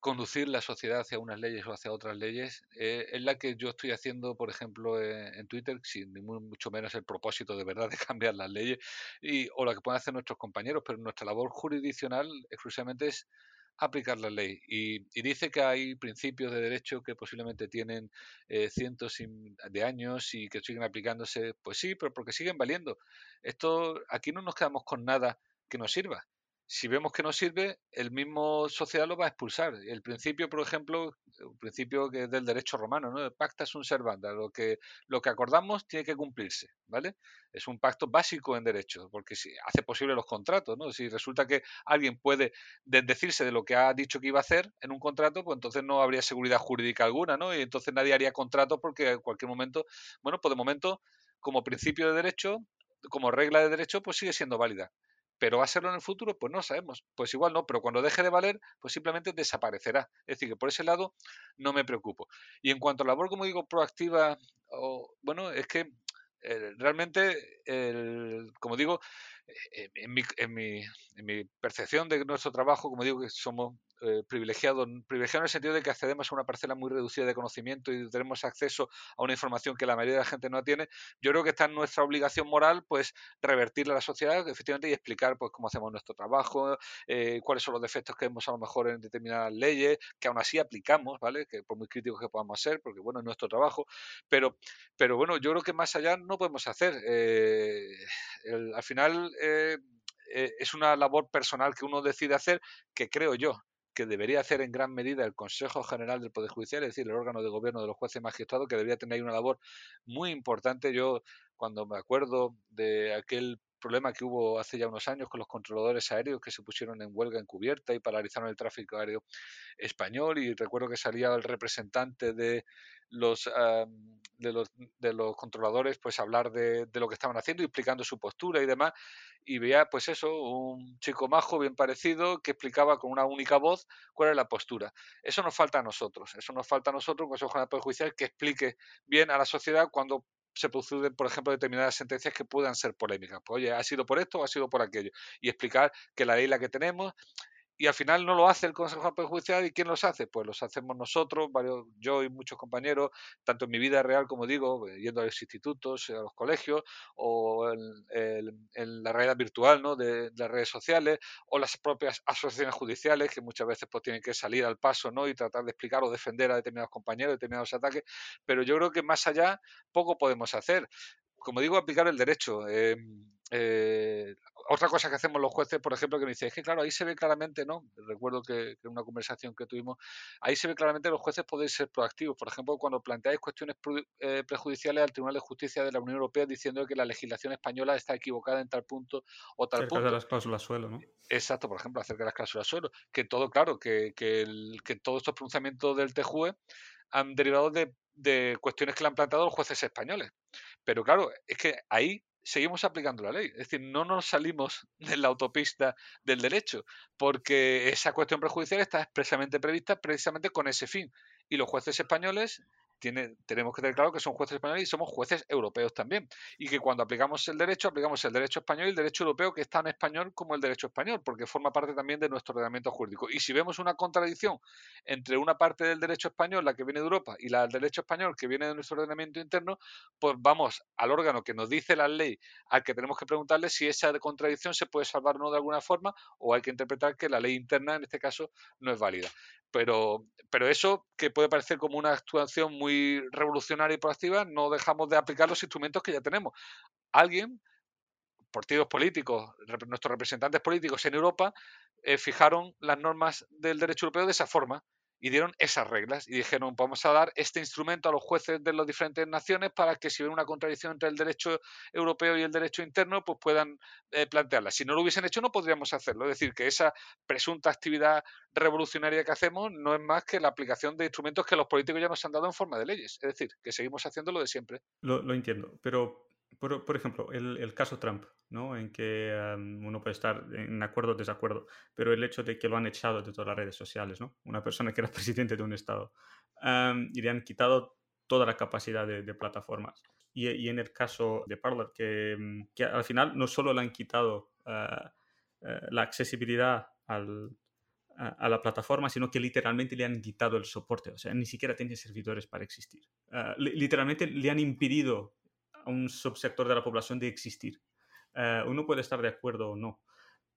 conducir la sociedad hacia unas leyes o hacia otras leyes es la que yo estoy haciendo, por ejemplo, en, Twitter, sin mucho menos el propósito de verdad de cambiar las leyes, y, o la que pueden hacer nuestros compañeros, pero nuestra labor jurisdiccional exclusivamente es aplicar la ley. Y, dice que hay principios de derecho que posiblemente tienen eh, cientos de años y que siguen aplicándose. Pues sí, pero porque siguen valiendo. Esto aquí no nos quedamos con nada que nos sirva si vemos que no sirve, el mismo sociedad lo va a expulsar. El principio, por ejemplo, un principio que es del derecho romano, ¿no? Pacta un servanda, lo que, lo que acordamos tiene que cumplirse, ¿vale? Es un pacto básico en derecho, porque si hace posible los contratos, ¿no? Si resulta que alguien puede desdecirse de lo que ha dicho que iba a hacer en un contrato, pues entonces no habría seguridad jurídica alguna, ¿no? Y entonces nadie haría contrato porque en cualquier momento, bueno, pues de momento, como principio de derecho, como regla de derecho, pues sigue siendo válida. ¿Pero va a serlo en el futuro? Pues no sabemos. Pues igual no, pero cuando deje de valer, pues simplemente desaparecerá. Es decir, que por ese lado no me preocupo. Y en cuanto a labor, como digo, proactiva, o, bueno, es que eh, realmente, el, como digo, en mi, en, mi, en mi percepción de nuestro trabajo, como digo, que somos eh, privilegiado, privilegiado en el sentido de que accedemos a una parcela muy reducida de conocimiento y tenemos acceso a una información que la mayoría de la gente no tiene, yo creo que está en nuestra obligación moral pues revertirla a la sociedad efectivamente y explicar pues cómo hacemos nuestro trabajo, eh, cuáles son los defectos que vemos a lo mejor en determinadas leyes, que aún así aplicamos, ¿vale? Que por muy críticos que podamos ser, porque bueno, es nuestro trabajo, pero, pero bueno, yo creo que más allá no podemos hacer. Eh, al final es una labor personal que uno decide hacer, que creo yo que debería hacer en gran medida el Consejo General del Poder Judicial, es decir, el órgano de gobierno de los jueces y magistrados, que debería tener una labor muy importante. Yo, cuando me acuerdo de aquel problema que hubo hace ya unos años con los controladores aéreos que se pusieron en huelga encubierta y paralizaron el tráfico aéreo español y recuerdo que salía el representante de los, de los, de los controladores pues hablar de, lo que estaban haciendo y explicando su postura y demás y veía pues eso, un chico majo bien parecido que explicaba con una única voz cuál era la postura. Eso nos falta a nosotros, eso nos falta a nosotros, un Consejo General Judicial, que explique bien a la sociedad cuando se producen, por ejemplo, determinadas sentencias que puedan ser polémicas. Pues, oye, ¿ha sido por esto o ha sido por aquello? Y explicar que la ley la que tenemos y al final no lo hace el Consejo Judicial y ¿quién los hace? Pues los hacemos nosotros, varios, yo y muchos compañeros, tanto en mi vida real, como digo, eh, yendo a los institutos, a los colegios, o en, la realidad virtual ¿no? de, las redes sociales, o las propias asociaciones judiciales, que muchas veces pues, tienen que salir al paso ¿no? y tratar de explicar o defender a determinados compañeros, determinados ataques, pero yo creo que más allá poco podemos hacer como digo, aplicar el derecho. Em, eh, otra cosa que hacemos los jueces, por ejemplo, que me dice, es que claro, ahí se ve claramente, ¿no? Recuerdo que, en una conversación que tuvimos, ahí se ve claramente que los jueces podéis ser proactivos. Por ejemplo, cuando planteáis cuestiones eh, prejudiciales al Tribunal de Justicia de la Unión Europea diciendo que la legislación española está equivocada en tal punto o tal acerca punto. de las cláusulas suelo, ¿no? Exacto, por ejemplo, acerca de las cláusulas suelo. Que todo, claro, que, que, que todos estos pronunciamientos del TJUE han derivado de, de cuestiones que le han planteado los jueces españoles. Pero claro, es que ahí seguimos aplicando la ley. Es decir, no nos salimos de la autopista del derecho, porque esa cuestión prejudicial está expresamente prevista precisamente con ese fin. Y los jueces españoles tenemos que tener claro que son jueces españoles y somos jueces europeos también. Y que cuando aplicamos el derecho, aplicamos el derecho español y el derecho europeo, que es tan español como el derecho español, porque forma parte también de nuestro ordenamiento jurídico. Y si vemos una contradicción entre una parte del derecho español, la que viene de Europa, y la del derecho español, que viene de nuestro ordenamiento interno, pues vamos al órgano que nos dice la ley, al que tenemos que preguntarle si esa contradicción se puede salvar o no de alguna forma, o hay que interpretar que la ley interna, en este caso, no es válida. Pero, pero eso, que puede parecer como una actuación muy revolucionaria y proactiva, no dejamos de aplicar los instrumentos que ya tenemos. Alguien, partidos políticos, nuestros representantes políticos en Europa, eh, fijaron las normas del derecho europeo de esa forma y dieron esas reglas y dijeron vamos a dar este instrumento a los jueces de las diferentes naciones para que si ven una contradicción entre el derecho europeo y el derecho interno pues puedan eh, plantearla. Si no lo hubiesen hecho no podríamos hacerlo. Es decir, que esa presunta actividad revolucionaria que hacemos no es más que la aplicación de instrumentos que los políticos ya nos han dado en forma de leyes. Es decir, que seguimos haciendo lo de siempre. Lo, lo entiendo, pero por, ejemplo, el, caso Trump, ¿no? En que uno puede estar en acuerdo o desacuerdo, pero el hecho de que lo han echado de todas las redes sociales, ¿no? Una persona que era presidente de un estado, y le han quitado toda la capacidad de, plataformas. Y, en el caso de Parler, que, que, al final no solo le han quitado ah, ah, la accesibilidad al, a, la plataforma, sino que literalmente le han quitado el soporte. O sea, ni siquiera tiene servidores para existir. Ah, literalmente le han impedido un subsector de la población de existir. Ah, uno puede estar de acuerdo o no,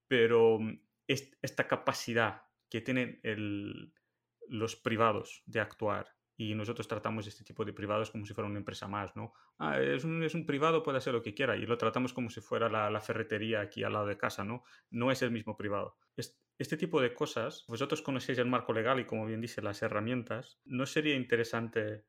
pero mm, esta capacidad que tienen los privados de actuar y nosotros tratamos este tipo de privados como si fuera una empresa más, ¿no? Ah, es un, privado, puede hacer lo que quiera y lo tratamos como si fuera la, la, ferretería aquí al lado de casa, ¿no? No es el mismo privado. este tipo de cosas, vosotros conocéis el marco legal y como bien dice, las herramientas, ¿no sería interesante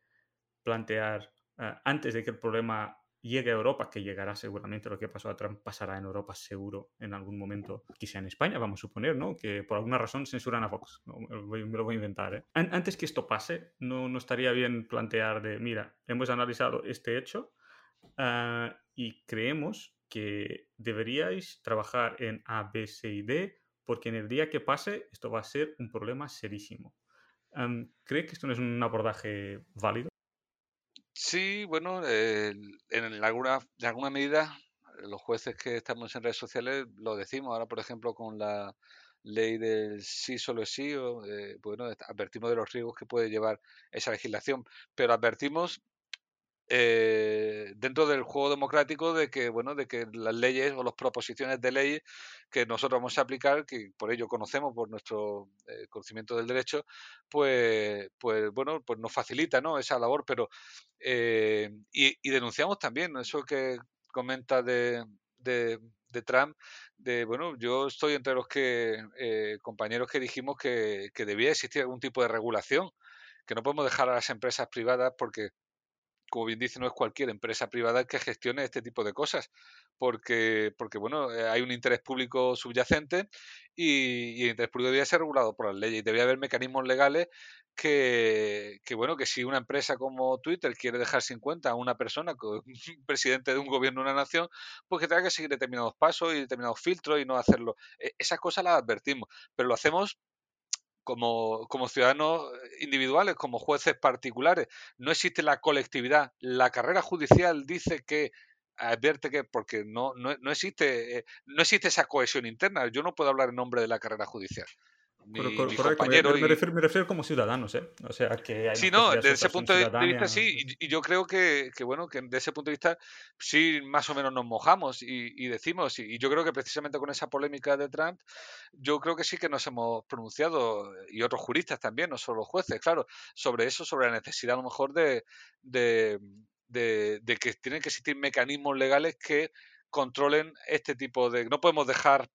plantear ah, antes de que el problema llegue a Europa, que llegará seguramente, lo que pasó a Trump pasará en Europa seguro en algún momento, quizá en España, vamos a suponer, ¿no? Que por alguna razón censuran a Fox, me lo voy a inventar, ¿eh? Antes que esto pase, no, no estaría bien plantear de, mira, hemos analizado este hecho ah, y creemos que deberíais trabajar en A, B, C y D, porque en el día que pase esto va a ser un problema serísimo. ¿Cree que esto no es un abordaje válido? Sí, bueno, en alguna, alguna medida, los jueces que estamos en redes sociales lo decimos. Ahora, por ejemplo, con la ley del sí solo es sí, o, eh, bueno, advertimos de los riesgos que puede llevar esa legislación, pero advertimos eh, dentro del juego democrático de que bueno de que las leyes o las proposiciones de ley que nosotros vamos a aplicar que por ello conocemos por nuestro eh, conocimiento del derecho pues pues bueno pues nos facilita ¿no? esa labor pero eh, y, denunciamos también eso que comenta de, de, Trump de bueno yo estoy entre los que compañeros que dijimos que, que debía existir algún tipo de regulación que no podemos dejar a las empresas privadas porque como bien dice, no es cualquier empresa privada que gestione este tipo de cosas, porque, porque bueno, eh, hay un interés público subyacente y, el interés público debe ser regulado por las leyes y debe haber mecanismos legales que, que, bueno, que si una empresa como Twitter quiere dejar sin cuenta a una persona, un presidente de un gobierno de una nación, pues que tenga que seguir determinados pasos y determinados filtros y no hacerlo. E, esas cosas las advertimos, pero lo hacemos como, como ciudadanos individuales, como jueces particulares. No existe la colectividad. La carrera judicial dice que advierte que porque no, no, no existe eh, no existe esa cohesión interna. Yo no puedo hablar en nombre de la carrera judicial me, refiero, como ciudadanos, ¿eh? O sea, que Sí, no, desde ese punto de vista sí, y, yo creo que, que, bueno, que desde ese punto de vista sí más o menos nos mojamos y, decimos, y, yo creo que precisamente con esa polémica de Trump, yo creo que sí que nos hemos pronunciado, y otros juristas también, no solo los jueces, claro, sobre eso, sobre la necesidad a lo mejor de, de, de que tienen que existir mecanismos legales que controlen este tipo de... No podemos dejar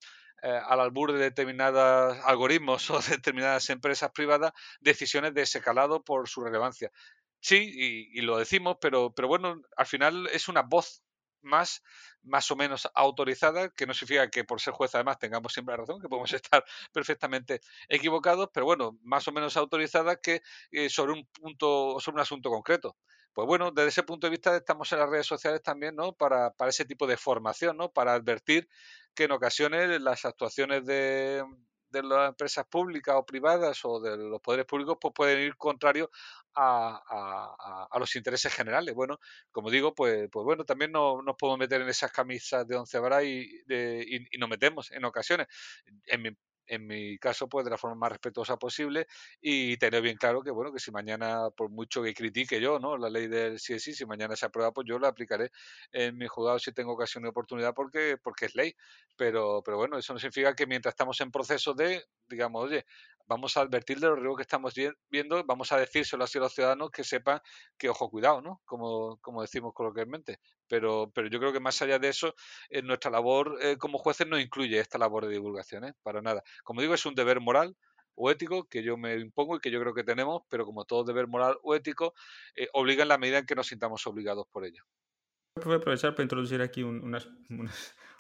eh, al albur de determinados algoritmos o determinadas empresas privadas decisiones de ese calado por su relevancia. Sí, y, lo decimos, pero, pero bueno, al final es una voz más, más o menos autorizada, que no significa que por ser juez además tengamos siempre la razón, que podemos estar perfectamente equivocados, pero bueno, más o menos autorizada que eh, sobre un punto, sobre un asunto concreto. Pues bueno, desde ese punto de vista estamos en las redes sociales también, ¿no? Para, para ese tipo de formación, ¿no? Para advertir que en ocasiones las actuaciones de, de las empresas públicas o privadas o de los poderes públicos pues pueden ir contrarios a, los intereses generales. Bueno, como digo, pues, pues bueno, también no, nos podemos meter en esas camisas de once varas y, y, y, nos metemos en ocasiones. En mi caso, pues de la forma más respetuosa posible y tener bien claro que, bueno, que si mañana, por mucho que critique yo, ¿no? La ley del sí, si mañana se aprueba, pues yo la aplicaré en mi juzgado si tengo ocasión y oportunidad porque, porque es ley. Pero, pero bueno, eso no significa que mientras estamos en proceso de, digamos, oye, vamos a advertir de los riesgos que estamos viendo, vamos a decírselo así a los ciudadanos que sepan que, ojo, cuidado, ¿no? Como, como decimos coloquialmente. Pero, pero yo creo que más allá de eso, eh, nuestra labor eh, como jueces no incluye esta labor de divulgación, ¿eh? Para nada. Como digo, es un deber moral o ético que yo me impongo y que yo creo que tenemos, pero como todo deber moral o ético, obliga en la medida en que nos sintamos obligados por ello. Voy a aprovechar para introducir aquí unas,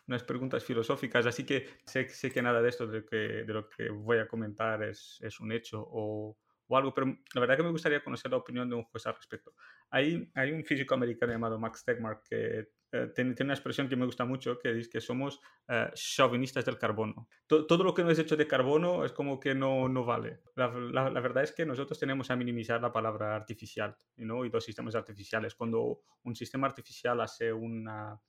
unas preguntas filosóficas, así que sé, sé, que nada de esto de, que, de lo que voy a comentar es, es un hecho o, o algo, pero la verdad que me gustaría conocer la opinión de un juez al respecto. Hay, hay un físico americano llamado Max Tegmark que eh, tiene, una expresión que me gusta mucho, que dice que somos uh, chauvinistas del carbono. todo lo que no es hecho de carbono es como que no, no vale. La, la, verdad es que nosotros tenemos a minimizar la palabra artificial ¿no? y los sistemas artificiales. Cuando un sistema artificial hace una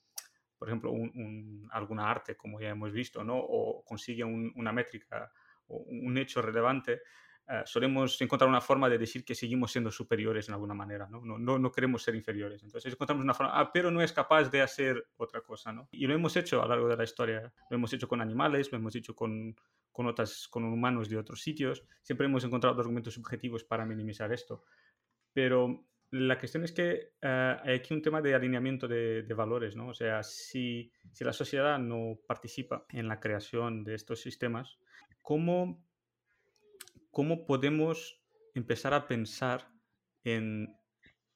por ejemplo, un, alguna arte, como ya hemos visto, ¿no? o consigue una métrica o un hecho relevante, eh, solemos encontrar una forma de decir que seguimos siendo superiores en alguna manera, ¿no? No, no, queremos ser inferiores. Entonces encontramos una forma, ah, pero no es capaz de hacer otra cosa, ¿no? Y lo hemos hecho a lo largo de la historia, lo hemos hecho con animales, lo hemos hecho con, con, otras, con humanos de otros sitios, siempre hemos encontrado argumentos subjetivos para minimizar esto. Pero la cuestión es que eh, hay aquí un tema de alineamiento de, de, valores, ¿no? O sea, si, si la sociedad no participa en la creación de estos sistemas, ¿cómo cómo podemos empezar a pensar en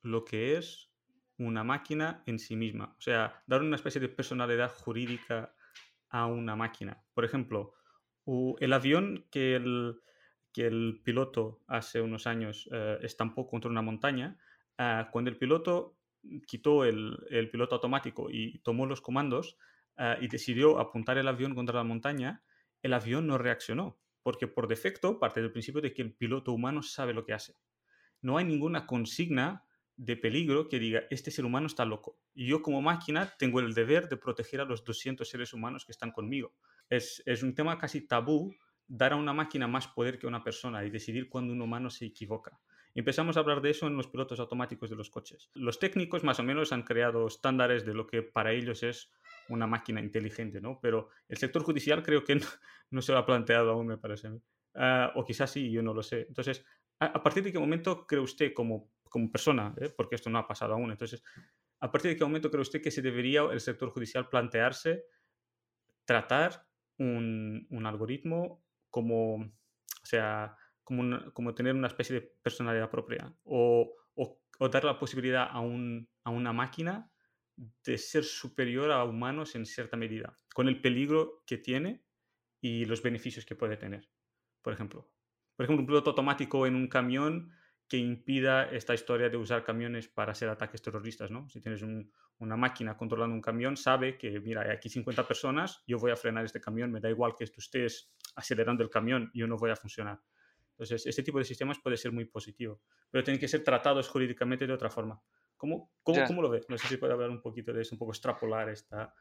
lo que es una máquina en sí misma. O sea, dar una especie de personalidad jurídica a una máquina. Por ejemplo, el avión que el, que el piloto hace unos años eh, estampó contra una montaña, ah, cuando el piloto quitó el, piloto automático y tomó los comandos ah, y decidió apuntar el avión contra la montaña, el avión no reaccionó porque por defecto parte del principio de que el piloto humano sabe lo que hace. No hay ninguna consigna de peligro que diga, este ser humano está loco. Y yo como máquina tengo el deber de proteger a los 200 seres humanos que están conmigo. Es, un tema casi tabú dar a una máquina más poder que a una persona y decidir cuando un humano se equivoca. Empezamos a hablar de eso en los pilotos automáticos de los coches. Los técnicos más o menos han creado estándares de lo que para ellos es una máquina inteligente, ¿no? Pero el sector judicial creo que no, se lo ha planteado aún, me parece. Ah, o quizás sí, yo no lo sé. Entonces, ¿a, partir de qué momento cree usted como, como persona, eh? porque esto no ha pasado aún, entonces, ¿a partir de qué momento cree usted que se debería el sector judicial plantearse tratar un, un algoritmo como, o sea, como, como, tener una especie de personalidad propia o, o, o dar la posibilidad a, un, a una máquina de ser superior a humanos en cierta medida, con el peligro que tiene y los beneficios que puede tener. Por ejemplo, por ejemplo, un piloto automático en un camión que impida esta historia de usar camiones para hacer ataques terroristas, ¿no? Si tienes una máquina controlando un camión, sabe que, mira, hay aquí 50 personas, yo voy a frenar este camión, me da igual que tú estés acelerando el camión, yo no voy a funcionar. Entonces, este tipo de sistemas puede ser muy positivo, pero tienen que ser tratados jurídicamente de otra forma. ¿Cómo, cómo, cómo lo ves? No sé si puede hablar un poquito de eso, un poco extrapolar esta...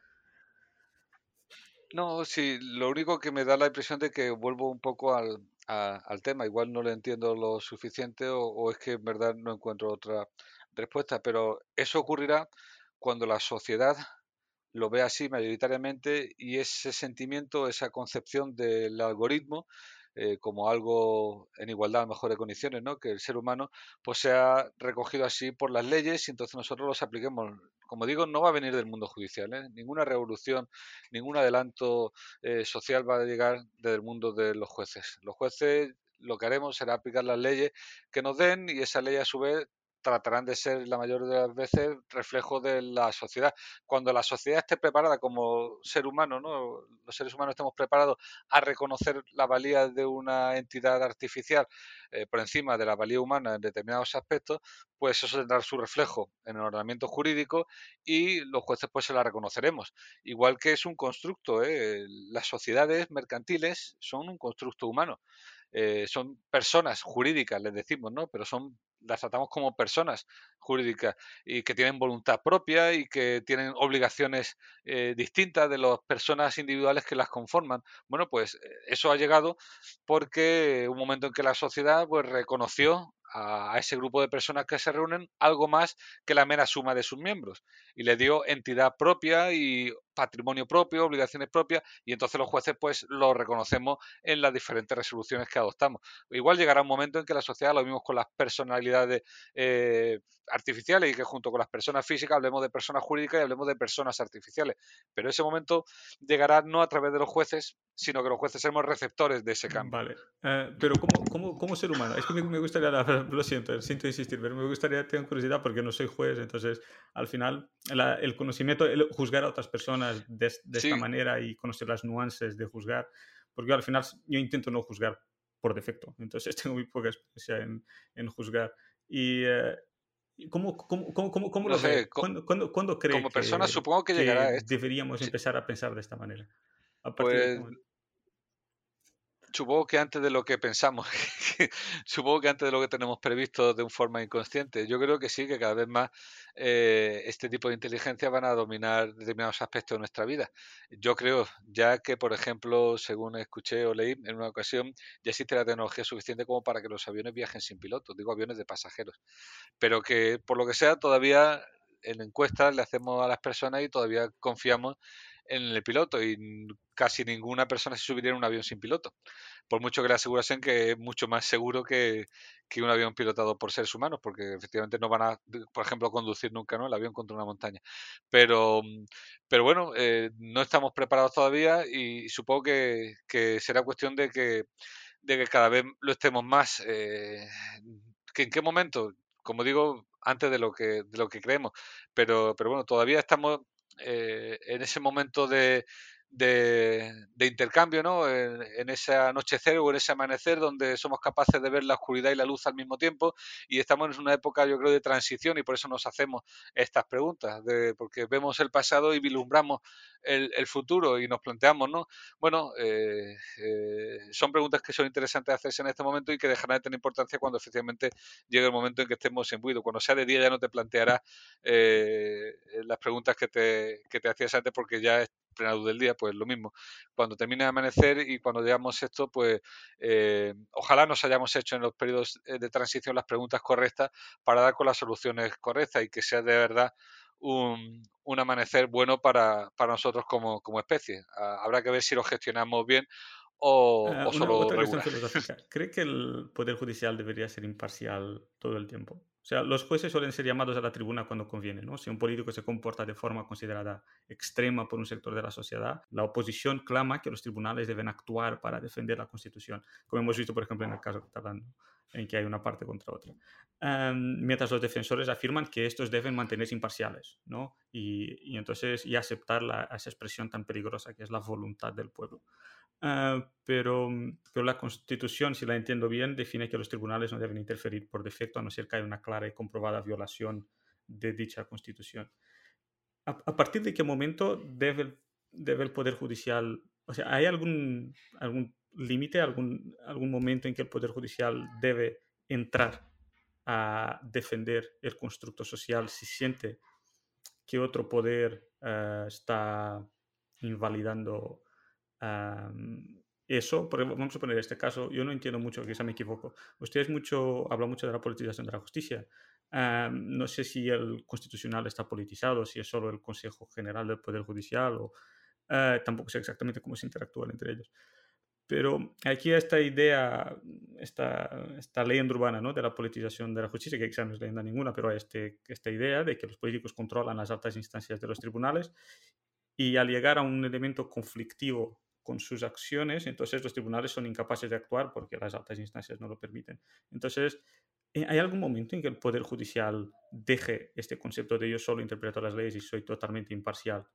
No, sí, lo único que me da la impresión de que vuelvo un poco al, al tema, igual no le entiendo lo suficiente o, o, es que en verdad no encuentro otra respuesta, pero eso ocurrirá cuando la sociedad lo ve así mayoritariamente y ese sentimiento, esa concepción del algoritmo eh, como algo en igualdad, mejores condiciones, ¿no? que el ser humano pues sea recogido así por las leyes y entonces nosotros los apliquemos. Como digo, no va a venir del mundo judicial, ¿eh? ninguna revolución, ningún adelanto eh, social va a llegar desde el mundo de los jueces. Los jueces lo que haremos será aplicar las leyes que nos den y esa ley a su vez tratarán de ser la mayor de las veces reflejo de la sociedad. Cuando la sociedad esté preparada como ser humano, ¿no? los seres humanos estemos preparados a reconocer la valía de una entidad artificial eh, por encima de la valía humana en determinados aspectos, pues eso tendrá su reflejo en el ordenamiento jurídico y los jueces pues se la reconoceremos. Igual que es un constructo, ¿eh? las sociedades mercantiles son un constructo humano. Eh, son personas jurídicas, les decimos, ¿no? Pero son las tratamos como personas jurídicas y que tienen voluntad propia y que tienen obligaciones eh, distintas de las personas individuales que las conforman. Bueno, pues eh, eso ha llegado porque un momento en que la sociedad pues, reconoció a, ese grupo de personas que se reúnen algo más que la mera suma de sus miembros y le dio entidad propia y patrimonio propio, obligaciones propias y entonces los jueces pues lo reconocemos en las diferentes resoluciones que adoptamos. Igual llegará un momento en que la sociedad lo vimos con las personalidades eh, artificiales y que junto con las personas físicas hablemos de personas jurídicas y hablemos de personas artificiales. Pero ese momento llegará no a través de los jueces, sino que los jueces seremos receptores de ese cambio. Vale, eh, pero ¿cómo, cómo, ser humano? Es que me, gustaría, lo siento, siento insistir, pero me gustaría, tener curiosidad porque no soy juez, entonces al final el conocimiento, el juzgar a otras personas de, de esta manera y conocer las nuances de juzgar, porque al final yo intento no juzgar por defecto. Entonces tengo muy poca experiencia en, en juzgar. Y, eh, ¿Cómo, cómo, cómo, cómo lo sé, ¿Cuándo, cuándo, cuándo cree como persona supongo que, llegará deberíamos empezar a pensar de esta manera? A pues, supongo que antes de lo que pensamos, supongo que antes de lo que tenemos previsto de una forma inconsciente. Yo creo que sí, que cada vez más eh, este tipo de inteligencia van a dominar determinados aspectos de nuestra vida. Yo creo, ya que, por ejemplo, según escuché o leí en una ocasión, ya existe la tecnología suficiente como para que los aviones viajen sin piloto, digo aviones de pasajeros, pero que por lo que sea todavía en encuestas le hacemos a las personas y todavía confiamos en el piloto y casi ninguna persona se subiría en un avión sin piloto. Por mucho que le asegurasen que es mucho más seguro que, un avión pilotado por seres humanos, porque efectivamente no van a, por ejemplo, conducir nunca ¿no? el avión contra una montaña. Pero, pero bueno, eh, no estamos preparados todavía y supongo que, será cuestión de que, de que cada vez lo estemos más. Eh, ¿que ¿En qué momento? Como digo, antes de lo que, de lo que creemos. Pero, pero bueno, todavía estamos eh, en ese momento de, de, intercambio, ¿no? En, ese anochecer o en ese amanecer donde somos capaces de ver la oscuridad y la luz al mismo tiempo y estamos en una época, yo creo, de transición y por eso nos hacemos estas preguntas, de, porque vemos el pasado y vislumbramos el, futuro y nos planteamos, ¿no? Bueno, eh, eh, son preguntas que son interesantes hacerse en este momento y que dejarán de tener importancia cuando efectivamente llegue el momento en que estemos en buido. Cuando sea de día ya no te plantearás eh, las preguntas que te, que te hacías antes porque ya plena luz del día, pues lo mismo. Cuando termine de amanecer y cuando digamos esto, pues eh, ojalá nos hayamos hecho en los periodos eh, de transición las preguntas correctas para dar con las soluciones correctas y que sea de verdad un, amanecer bueno para, nosotros como, especie. Ah, habrá que ver si lo gestionamos bien o, uh, solo otra filosófica. ¿Cree que el Poder Judicial debería ser imparcial todo el tiempo? O sea, los jueces suelen ser llamados a la tribuna cuando conviene, ¿no? Si un político se comporta de forma considerada extrema por un sector de la sociedad, la oposición clama que los tribunales deben actuar para defender la Constitución, como hemos visto, por ejemplo, en el caso catalán, en que hay una parte contra otra. mientras los defensores afirman que estos deben mantenerse imparciales, ¿no? Y, entonces, y aceptar esa expresión tan peligrosa que es la voluntad del pueblo. Ah, pero, mm, pero la Constitución, si la entiendo bien, define que los tribunales no deben interferir por defecto a no ser que haya una clara y comprobada violación de dicha Constitución. ¿A, partir de qué momento debe, debe el Poder Judicial, o sea, hay algún, algún límite, algún, algún momento en que el Poder Judicial debe entrar a defender el constructo social si siente que otro poder ah, está invalidando eso, porque vamos a poner este caso, yo no entiendo mucho, quizá me equivoco. Ustedes mucho, hablan mucho de la politización de la justicia. no sé si el constitucional está politizado, si es solo el Consejo General del Poder Judicial o eh, tampoco sé exactamente cómo se interactúan entre ellos. Pero aquí esta idea, esta, esta leyenda urbana ¿no? de la politización de la justicia, que quizá no es leyenda ninguna, pero este, esta idea de que los políticos controlan las altas instancias de los tribunales y al llegar a un elemento conflictivo con sus acciones, entonces los tribunales son incapaces de actuar porque las altas instancias no lo permiten. Entonces, eh, ¿hay algún momento en que el Poder Judicial deje este concepto de yo solo interpreto las leyes y soy totalmente imparcial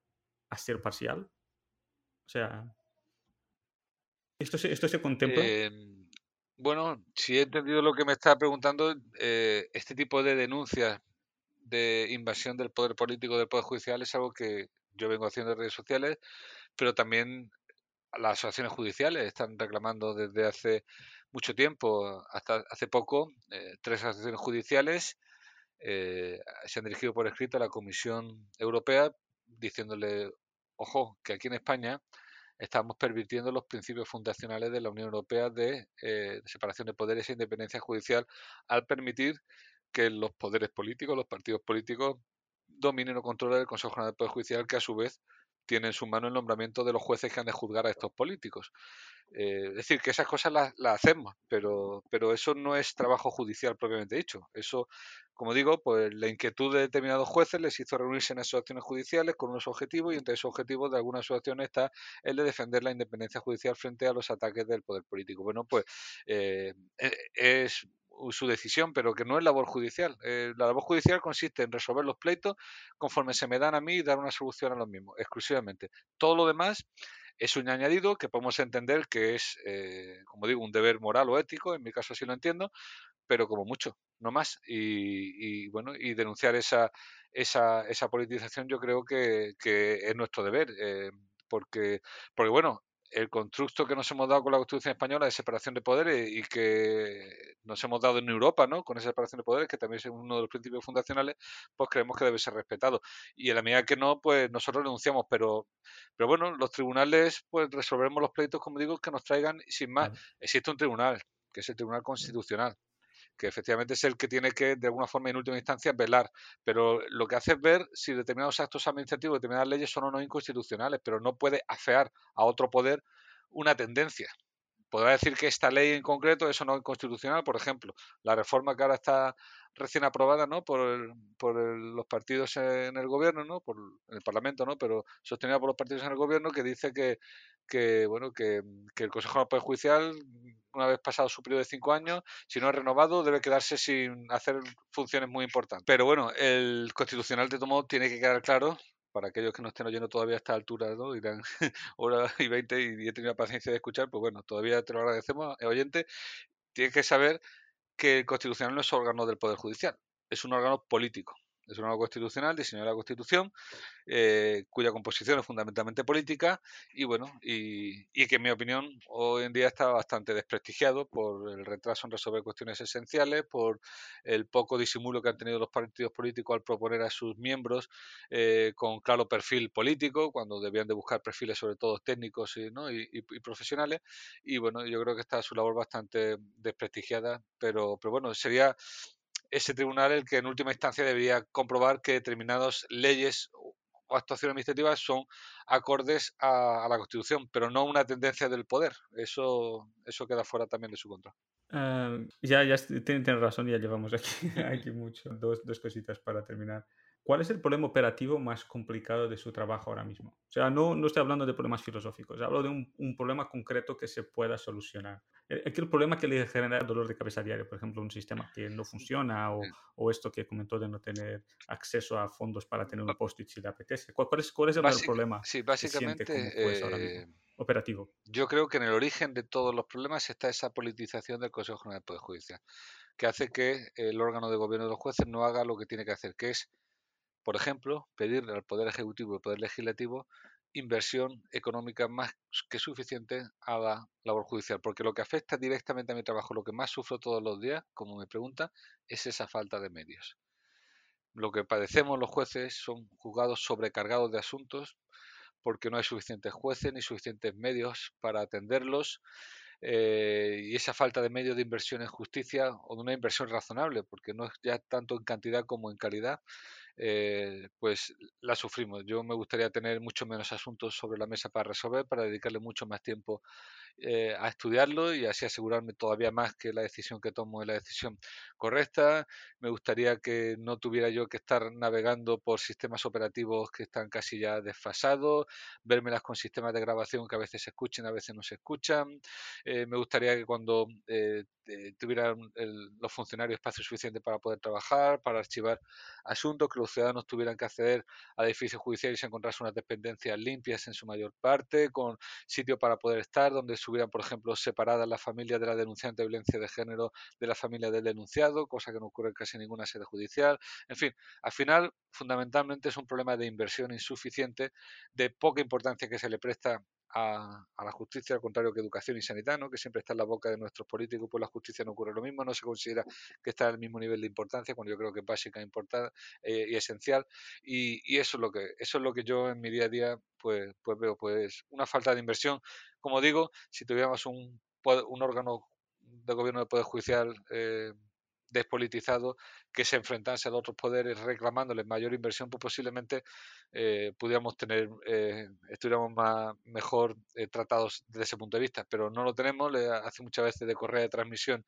a ser parcial? O sea, ¿esto se, esto se contempla? Em, bueno, si he entendido lo que me está preguntando, eh, este tipo de denuncias de invasión del poder político del poder judicial es algo que yo vengo haciendo en redes sociales, pero también las asociaciones judiciales están reclamando desde hace mucho tiempo, hasta hace poco, eh, tres asociaciones judiciales eh, se han dirigido por escrito a la Comisión Europea diciéndole, ojo, que aquí en España estamos pervirtiendo los principios fundacionales de la Unión Europea de, eh, separación de poderes e independencia judicial al permitir que los poderes políticos, los partidos políticos, dominen o controlen el Consejo General del Poder Judicial, que a su vez tiene en su mano el nombramiento de los jueces que han de juzgar a estos políticos. Eh, es decir, que esas cosas las, hacemos, pero, pero eso no es trabajo judicial propiamente dicho. Eso, como digo, pues la inquietud de determinados jueces les hizo reunirse en asociaciones judiciales con unos objetivos y entre esos objetivos de algunas asociaciones está el de defender la independencia judicial frente a los ataques del poder político. Bueno, pues eh, e, es su decisión, pero que no es labor judicial. Eh, la labor judicial consiste en resolver los pleitos conforme se me dan a mí y dar una solución a los mismos, exclusivamente. Todo lo demás es un añadido que podemos entender que es, eh, como digo, un deber moral o ético, en mi caso así lo entiendo, pero como mucho, no más. Y, bueno, y denunciar esa, esa, esa politización yo creo que, es nuestro deber, eh, porque, porque bueno, el constructo que nos hemos dado con la Constitución española de separación de poderes y que nos hemos dado en Europa, ¿no? Con esa separación de poderes, que también es uno de los principios fundacionales, pues creemos que debe ser respetado. Y en la medida que no, pues nosotros denunciamos, pero, pero bueno, los tribunales, pues resolveremos los pleitos, como digo, que nos traigan, sin más. Existe un tribunal, que es el Tribunal Constitucional que efectivamente es el que tiene que, de alguna forma, en última instancia, velar. Pero lo que hace es ver si determinados actos administrativos, determinadas leyes son o no inconstitucionales, pero no puede afear a otro poder una tendencia. Podrá decir que esta ley en concreto es o no inconstitucional, por ejemplo, la reforma que ahora está recién aprobada ¿no? por, por los partidos en el gobierno, ¿no? por el Parlamento, ¿no? pero sostenida por los partidos en el gobierno, que dice que, que bueno que, que el Consejo de Poder Judicial una vez pasado su periodo de cinco años, si no es renovado, debe quedarse sin hacer funciones muy importantes. Pero bueno, el constitucional de tomo tiene que quedar claro para aquellos que no estén oyendo todavía a esta altura, ¿no? Dirán hora y veinte y he tenido la paciencia de escuchar, pues bueno, todavía te lo agradecemos, eh, oyente. Tienes que saber que el constitucional no es órgano del Poder Judicial, es un órgano político. Es una constitucional diseñada la Constitución, eh, cuya composición es fundamentalmente política y bueno, y, que en mi opinión hoy en día está bastante desprestigiado por el retraso en resolver cuestiones esenciales, por el poco disimulo que han tenido los partidos políticos al proponer a sus miembros eh, con claro perfil político, cuando debían de buscar perfiles sobre todo técnicos y, y, profesionales. Y bueno, yo creo que está su labor bastante desprestigiada, pero, pero bueno, sería ese tribunal el que en última instancia debería comprobar que determinadas leyes o actuaciones administrativas son acordes a, la Constitución, pero no una tendencia del poder. Eso, eso queda fuera también de su control. Eh, ya, ya tienes razón, ya llevamos aquí, aquí mucho. Dos, dos cositas para terminar. ¿Cuál es el problema operativo más complicado de su trabajo ahora mismo? O sea, no, no estoy hablando de problemas filosóficos, hablo de un, un problema concreto que se pueda solucionar. El, el, problema que le genera dolor de cabeza diario, por ejemplo, un sistema que no funciona o, o esto que comentó de no tener acceso a fondos para tener un post-it si le apetece. ¿Cuál, es, cuál es, el problema? Sí, básicamente eh, operativo. Yo creo que en el origen de todos los problemas está esa politización del Consejo General del Poder Judicial, que hace que el órgano de gobierno de los jueces no haga lo que tiene que hacer, que es por ejemplo, pedirle al Poder Ejecutivo y al Poder Legislativo inversión económica más que suficiente a la labor judicial, porque lo que afecta directamente a mi trabajo, lo que más sufro todos los días, como me pregunta, es esa falta de medios. Lo que padecemos los jueces son juzgados sobrecargados de asuntos porque no hay suficientes jueces ni suficientes medios para atenderlos eh, y esa falta de medios de inversión en justicia o de una inversión razonable, porque no es ya tanto en cantidad como en calidad, eh, pues la sufrimos. Yo me gustaría tener mucho menos asuntos sobre la mesa para resolver, para dedicarle mucho más tiempo eh, a estudiarlo y así asegurarme todavía más que la decisión que tomo es la decisión correcta. Me gustaría que no tuviera yo que estar navegando por sistemas operativos que están casi ya desfasados, vermelas con sistemas de grabación que a veces se escuchen, a veces no se escuchan. Eh, me gustaría que cuando eh, tuvieran los funcionarios espacio suficiente para poder trabajar, para archivar asuntos, que los ciudadanos tuvieran que acceder a edificios judiciales y encontrarse unas dependencias limpias en su mayor parte, con sitio para poder estar, donde estuvieran, por ejemplo, separadas las familias de la denunciante de violencia de género de la familia del denunciado, cosa que no ocurre en casi ninguna sede judicial. En fin, al final, fundamentalmente es un problema de inversión insuficiente, de poca importancia que se le presta a, la justicia, al contrario que educación y sanidad, ¿no? que siempre está en la boca de nuestros políticos, pues la justicia no ocurre lo mismo, no se considera que está al mismo nivel de importancia, cuando yo creo que es básica importante, eh, y esencial, y, eso es lo que eso es lo que yo en mi día a día pues, pues veo, pues una falta de inversión. Como digo, si tuviéramos un, un órgano de gobierno de poder judicial eh, despolitizado que se enfrentase a otros poderes reclamándoles mayor inversión, pues posiblemente eh, pudiéramos tener, eh, estuviéramos más, mejor eh, tratados desde ese punto de vista, pero no lo tenemos, le hace muchas veces de correa de transmisión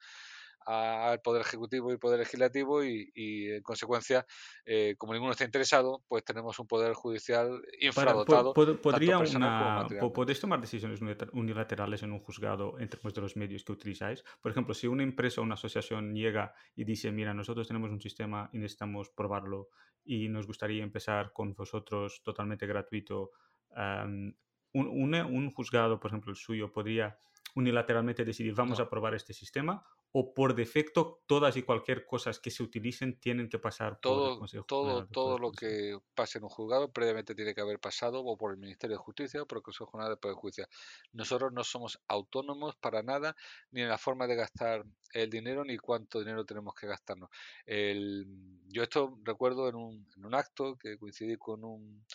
al Poder Ejecutivo y Poder Legislativo y, en consecuencia, eh, como ninguno está interesado, pues tenemos un Poder Judicial infradotado. ¿Podría una, ¿Podéis tomar decisiones unilaterales en un juzgado en términos de los medios que utilizáis? Por ejemplo, si una empresa o una asociación llega y dice, mira, nosotros tenemos un sistema y necesitamos probarlo y nos gustaría empezar con vosotros totalmente gratuito un, un, juzgado, por ejemplo, el suyo, podría unilateralmente decidir vamos a aprobar este sistema o por defecto todas y cualquier cosas que se utilicen tienen que pasar todo, por el Consejo Todo, todo lo que pase en un juzgado previamente tiene que haber pasado o por el Ministerio de Justicia o por el Consejo General de Poder Judicial. Nosotros no somos autónomos para nada, ni en la forma de gastar el dinero, ni cuánto dinero tenemos que gastarnos. El, yo esto recuerdo en un, en un acto que coincidí con un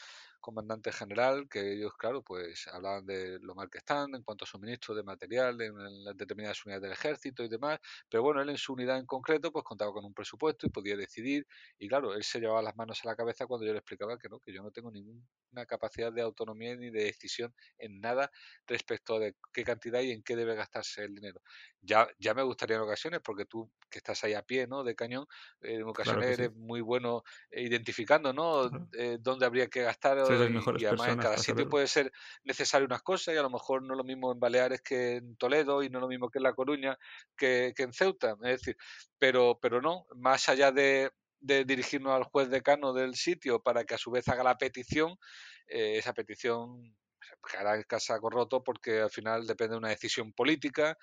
comandante general, que ellos, claro, pues hablaban de lo mal que están en cuanto a suministro de material en, las determinadas unidades del ejército y demás, pero bueno, él en su unidad en concreto, pues contaba con un presupuesto y podía decidir, y claro, él se llevaba las manos a la cabeza cuando yo le explicaba que no, que yo no tengo ninguna capacidad de autonomía ni de decisión en nada respecto de qué cantidad y en qué debe gastarse el dinero. Ya, ya me gustaría en ocasiones, porque tú que estás ahí a pie, ¿no? De cañón, en ocasiones eres muy bueno identificando, ¿no? Eh, dónde habría que gastar y además en cada sitio puede ser necesario unas cosas y a lo mejor no lo mismo en Baleares que en Toledo y no lo mismo que en La Coruña que, en Ceuta. Es decir, pero, pero no, más allá de, dirigirnos al juez decano del sitio para que a su vez haga la petición, eh, esa petición quedará en casa roto porque al final depende de una decisión política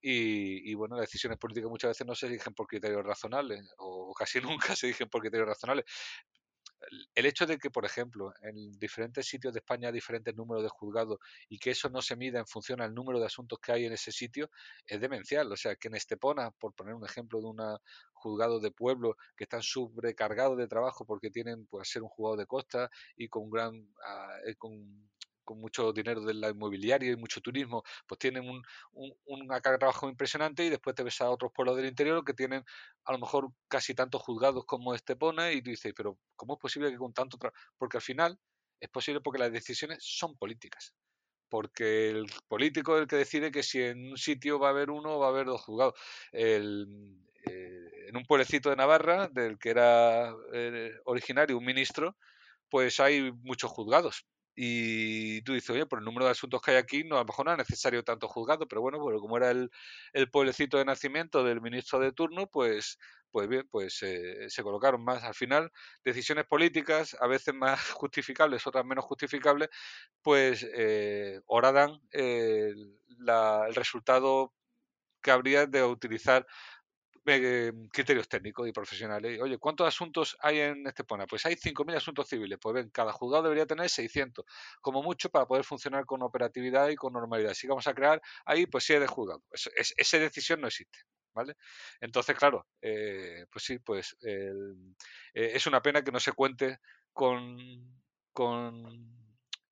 y, y, bueno, las decisiones políticas muchas veces no se eligen por criterios razonables o casi nunca se eligen por criterios razonables el hecho de que, por ejemplo, en diferentes sitios de España hay diferentes números de juzgados y que eso no se mida en función al número de asuntos que hay en ese sitio es demencial. O sea, que en Estepona, por poner un ejemplo de un juzgado de pueblo que están sobrecargados de trabajo porque tienen, pues, ser un juzgado de costa y con gran, ah, eh, con con mucho dinero del inmobiliario y mucho turismo, pues tienen un, una carga de trabajo impresionante y después te ves a otros pueblos del interior que tienen a lo mejor casi tantos juzgados como Estepona y tú dices, pero ¿cómo es posible que con tanto trabajo? Porque al final es posible porque las decisiones son políticas. Porque el político es el que decide que si en un sitio va a haber uno o va a haber dos juzgados. El, eh, en un pueblecito de Navarra, del que era eh, originario un ministro, pues hay muchos juzgados y tú dices, oye, por el número de asuntos que hay aquí, no, a lo mejor no es necesario tanto juzgado, pero bueno, pues como era el, el pueblecito de nacimiento del ministro de turno, pues, pues bien, pues eh, se colocaron más. Al final, decisiones políticas, a veces más justificables, otras menos justificables, pues eh, ahora dan el resultado que habría de utilizar eh, criterios técnicos y profesionales. Oye, ¿cuántos asuntos hay en Estepona? Pues hay 5.000 asuntos civiles. Pues ven, cada juzgado debería tener 600, como mucho, para poder funcionar con operatividad y con normalidad. Si vamos a crear ahí, pues de juzgado. esa decisión no existe. ¿Vale? Entonces, claro, eh, pues sí, pues eh, es una pena que no se cuente con, con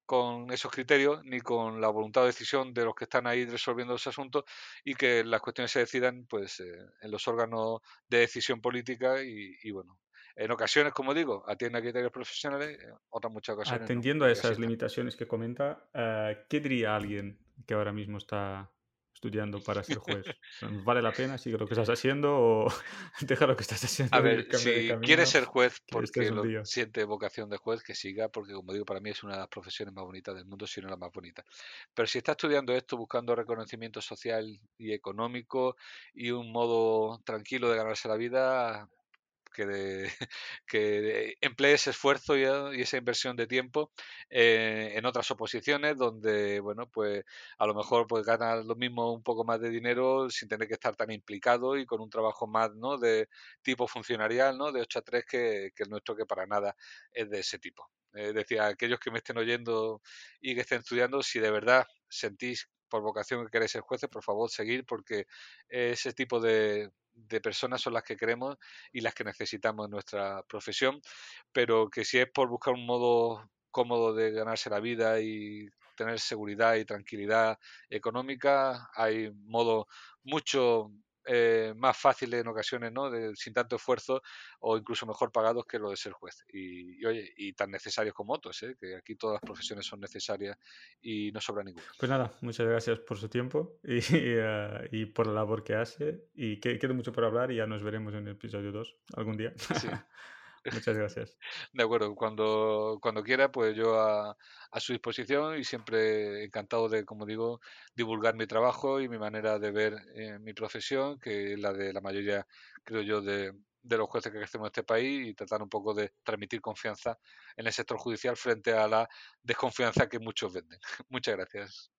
con esos criterios ni con la voluntad de decisión de los que están ahí resolviendo los asuntos y que las cuestiones se decidan pues eh, en los órganos de decisión política y, bueno en ocasiones como digo atiende a criterios profesionales en otras muchas ocasiones atendiendo a esas limitaciones que comenta eh, qué diría alguien que ahora mismo está estudiando para ser juez? ¿Vale la pena? ¿Sigue lo que estás haciendo o deja lo que estás haciendo? A ver, si quiere ser juez porque siente vocación de juez, que siga, porque como digo, para mí es una de las profesiones más bonitas del mundo, si no la más bonita. Pero si está estudiando esto buscando reconocimiento social y económico y un modo tranquilo de ganarse la vida, que, de, que emplee ese esfuerzo y, esa inversión de tiempo eh, en otras oposiciones donde, bueno, pues a lo mejor pues gana lo mismo un poco más de dinero sin tener que estar tan implicado y con un trabajo más, ¿no? De tipo funcionarial, ¿no? De 8 a 3 que, que el nuestro que para nada es de ese tipo. Es decir, aquellos que me estén oyendo y que estén estudiando, si de verdad sentís por vocación que queréis ser jueces, por favor, seguir porque ese tipo de, de personas son las que queremos y las que necesitamos en nuestra profesión, pero que si es por buscar un modo cómodo de ganarse la vida y tener seguridad y tranquilidad económica, hay modo mucho eh, más fáciles en ocasiones, ¿no? sin tanto esfuerzo o incluso mejor pagados que lo de ser juez. Y, oye, y tan necesarios como otros, ¿eh? que aquí todas las profesiones son necesarias y no sobra ninguna. Pues nada, muchas gracias por su tiempo y, eh, y por la labor que hace. Y que, queda mucho por hablar y ya nos veremos en el episodio 2 algún día. Sí. Muchas gracias. De acuerdo, cuando, cuando quiera, pues yo a, a, su disposición y siempre encantado de, como digo, divulgar mi trabajo y mi manera de ver eh, mi profesión, que es la de la mayoría, creo yo, de, de los jueces que hacemos en este país y tratar un poco de transmitir confianza en el sector judicial frente a la desconfianza que muchos venden. Muchas gracias.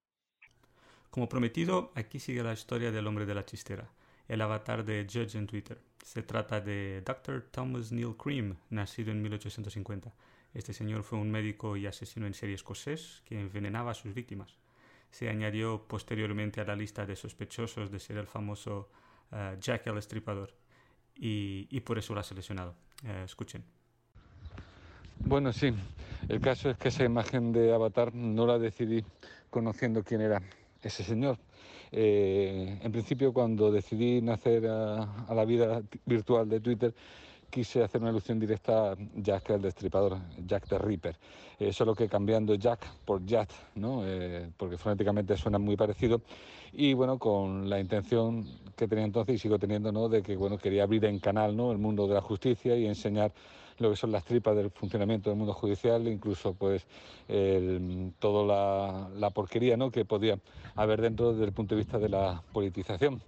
Como prometido, aquí sigue la historia del hombre de la chistera, el avatar de Judge en Twitter. Se trata de Dr. Thomas Neil Cream, nacido en 1850. Este señor fue un médico y asesino en serie escocés que envenenaba a sus víctimas. Se añadió posteriormente a la lista de sospechosos de ser el famoso uh, Jack el Estripador y, y, por eso lo ha seleccionado. Uh, escuchen. Bueno, sí, el caso es que esa imagen de avatar no la decidí conociendo quién era ese señor. Eh, en principio, cuando decidí nacer a, a, la vida virtual de Twitter, quise hacer una alusión directa a Jack el Destripador, Jack the Ripper, eh, solo que cambiando Jack por Jack, ¿no? Eh, porque fonéticamente suena muy parecido, y bueno, con la intención que tenía entonces y sigo teniendo, ¿no? de que bueno, quería abrir en canal ¿no? el mundo de la justicia y enseñar lo que son las tripas del funcionamiento del mundo judicial, incluso pues el, toda la, la, porquería ¿no? que podía haber dentro desde el punto de vista de la politización.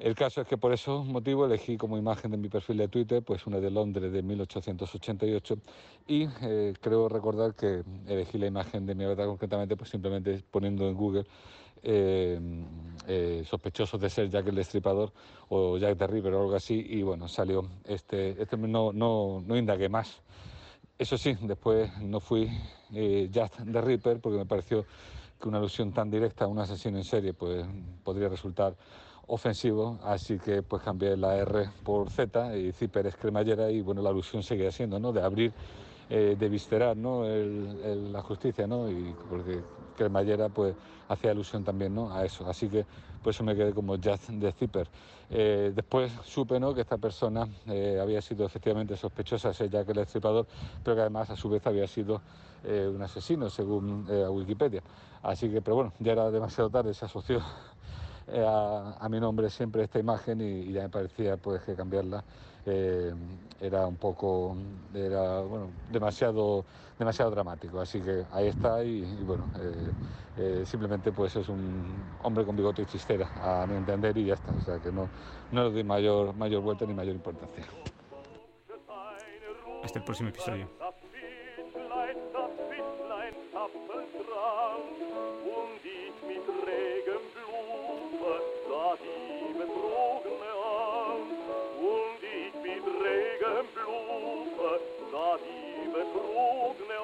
El caso es que por esos motivos elegí como imagen de mi perfil de Twitter pues una de Londres de 1888 y eh, creo recordar que elegí la imagen de mi avatar concretamente pues simplemente poniendo en Google eh, eh, sospechosos de ser Jack el Destripador o Jack the Ripper o algo así y bueno salió este, este no, no, no indagué más. Eso sí, después no fui eh, Jack the Ripper porque me pareció que una alusión tan directa a un asesino en serie pues podría resultar ofensivo, así que pues cambié la R por Z y Zipper es cremallera y bueno, la alusión seguía siendo, ¿no? De abrir, eh, de viscerar, ¿no? La justicia, ¿no? Y porque cremallera pues hacía alusión también, ¿no? A eso, así que pues eso me quedé como jazz de Zipper. Eh, después supe, ¿no? Que esta persona eh, había sido efectivamente sospechosa de ser Jack el Estripador, pero que además a su vez había sido eh, un asesino, según Wikipedia. Así que, pero bueno, ya era demasiado tarde, se asoció a, a, mi nombre siempre esta imagen y, y, ya me parecía pues que cambiarla eh, era un poco era bueno demasiado demasiado dramático. Así que ahí está y, y bueno eh, simplemente pues es un hombre con bigote y chistera a mi entender y ya está. O sea que no no le doy mayor mayor vuelta ni mayor importancia. Hasta el próximo episodio naive, trudne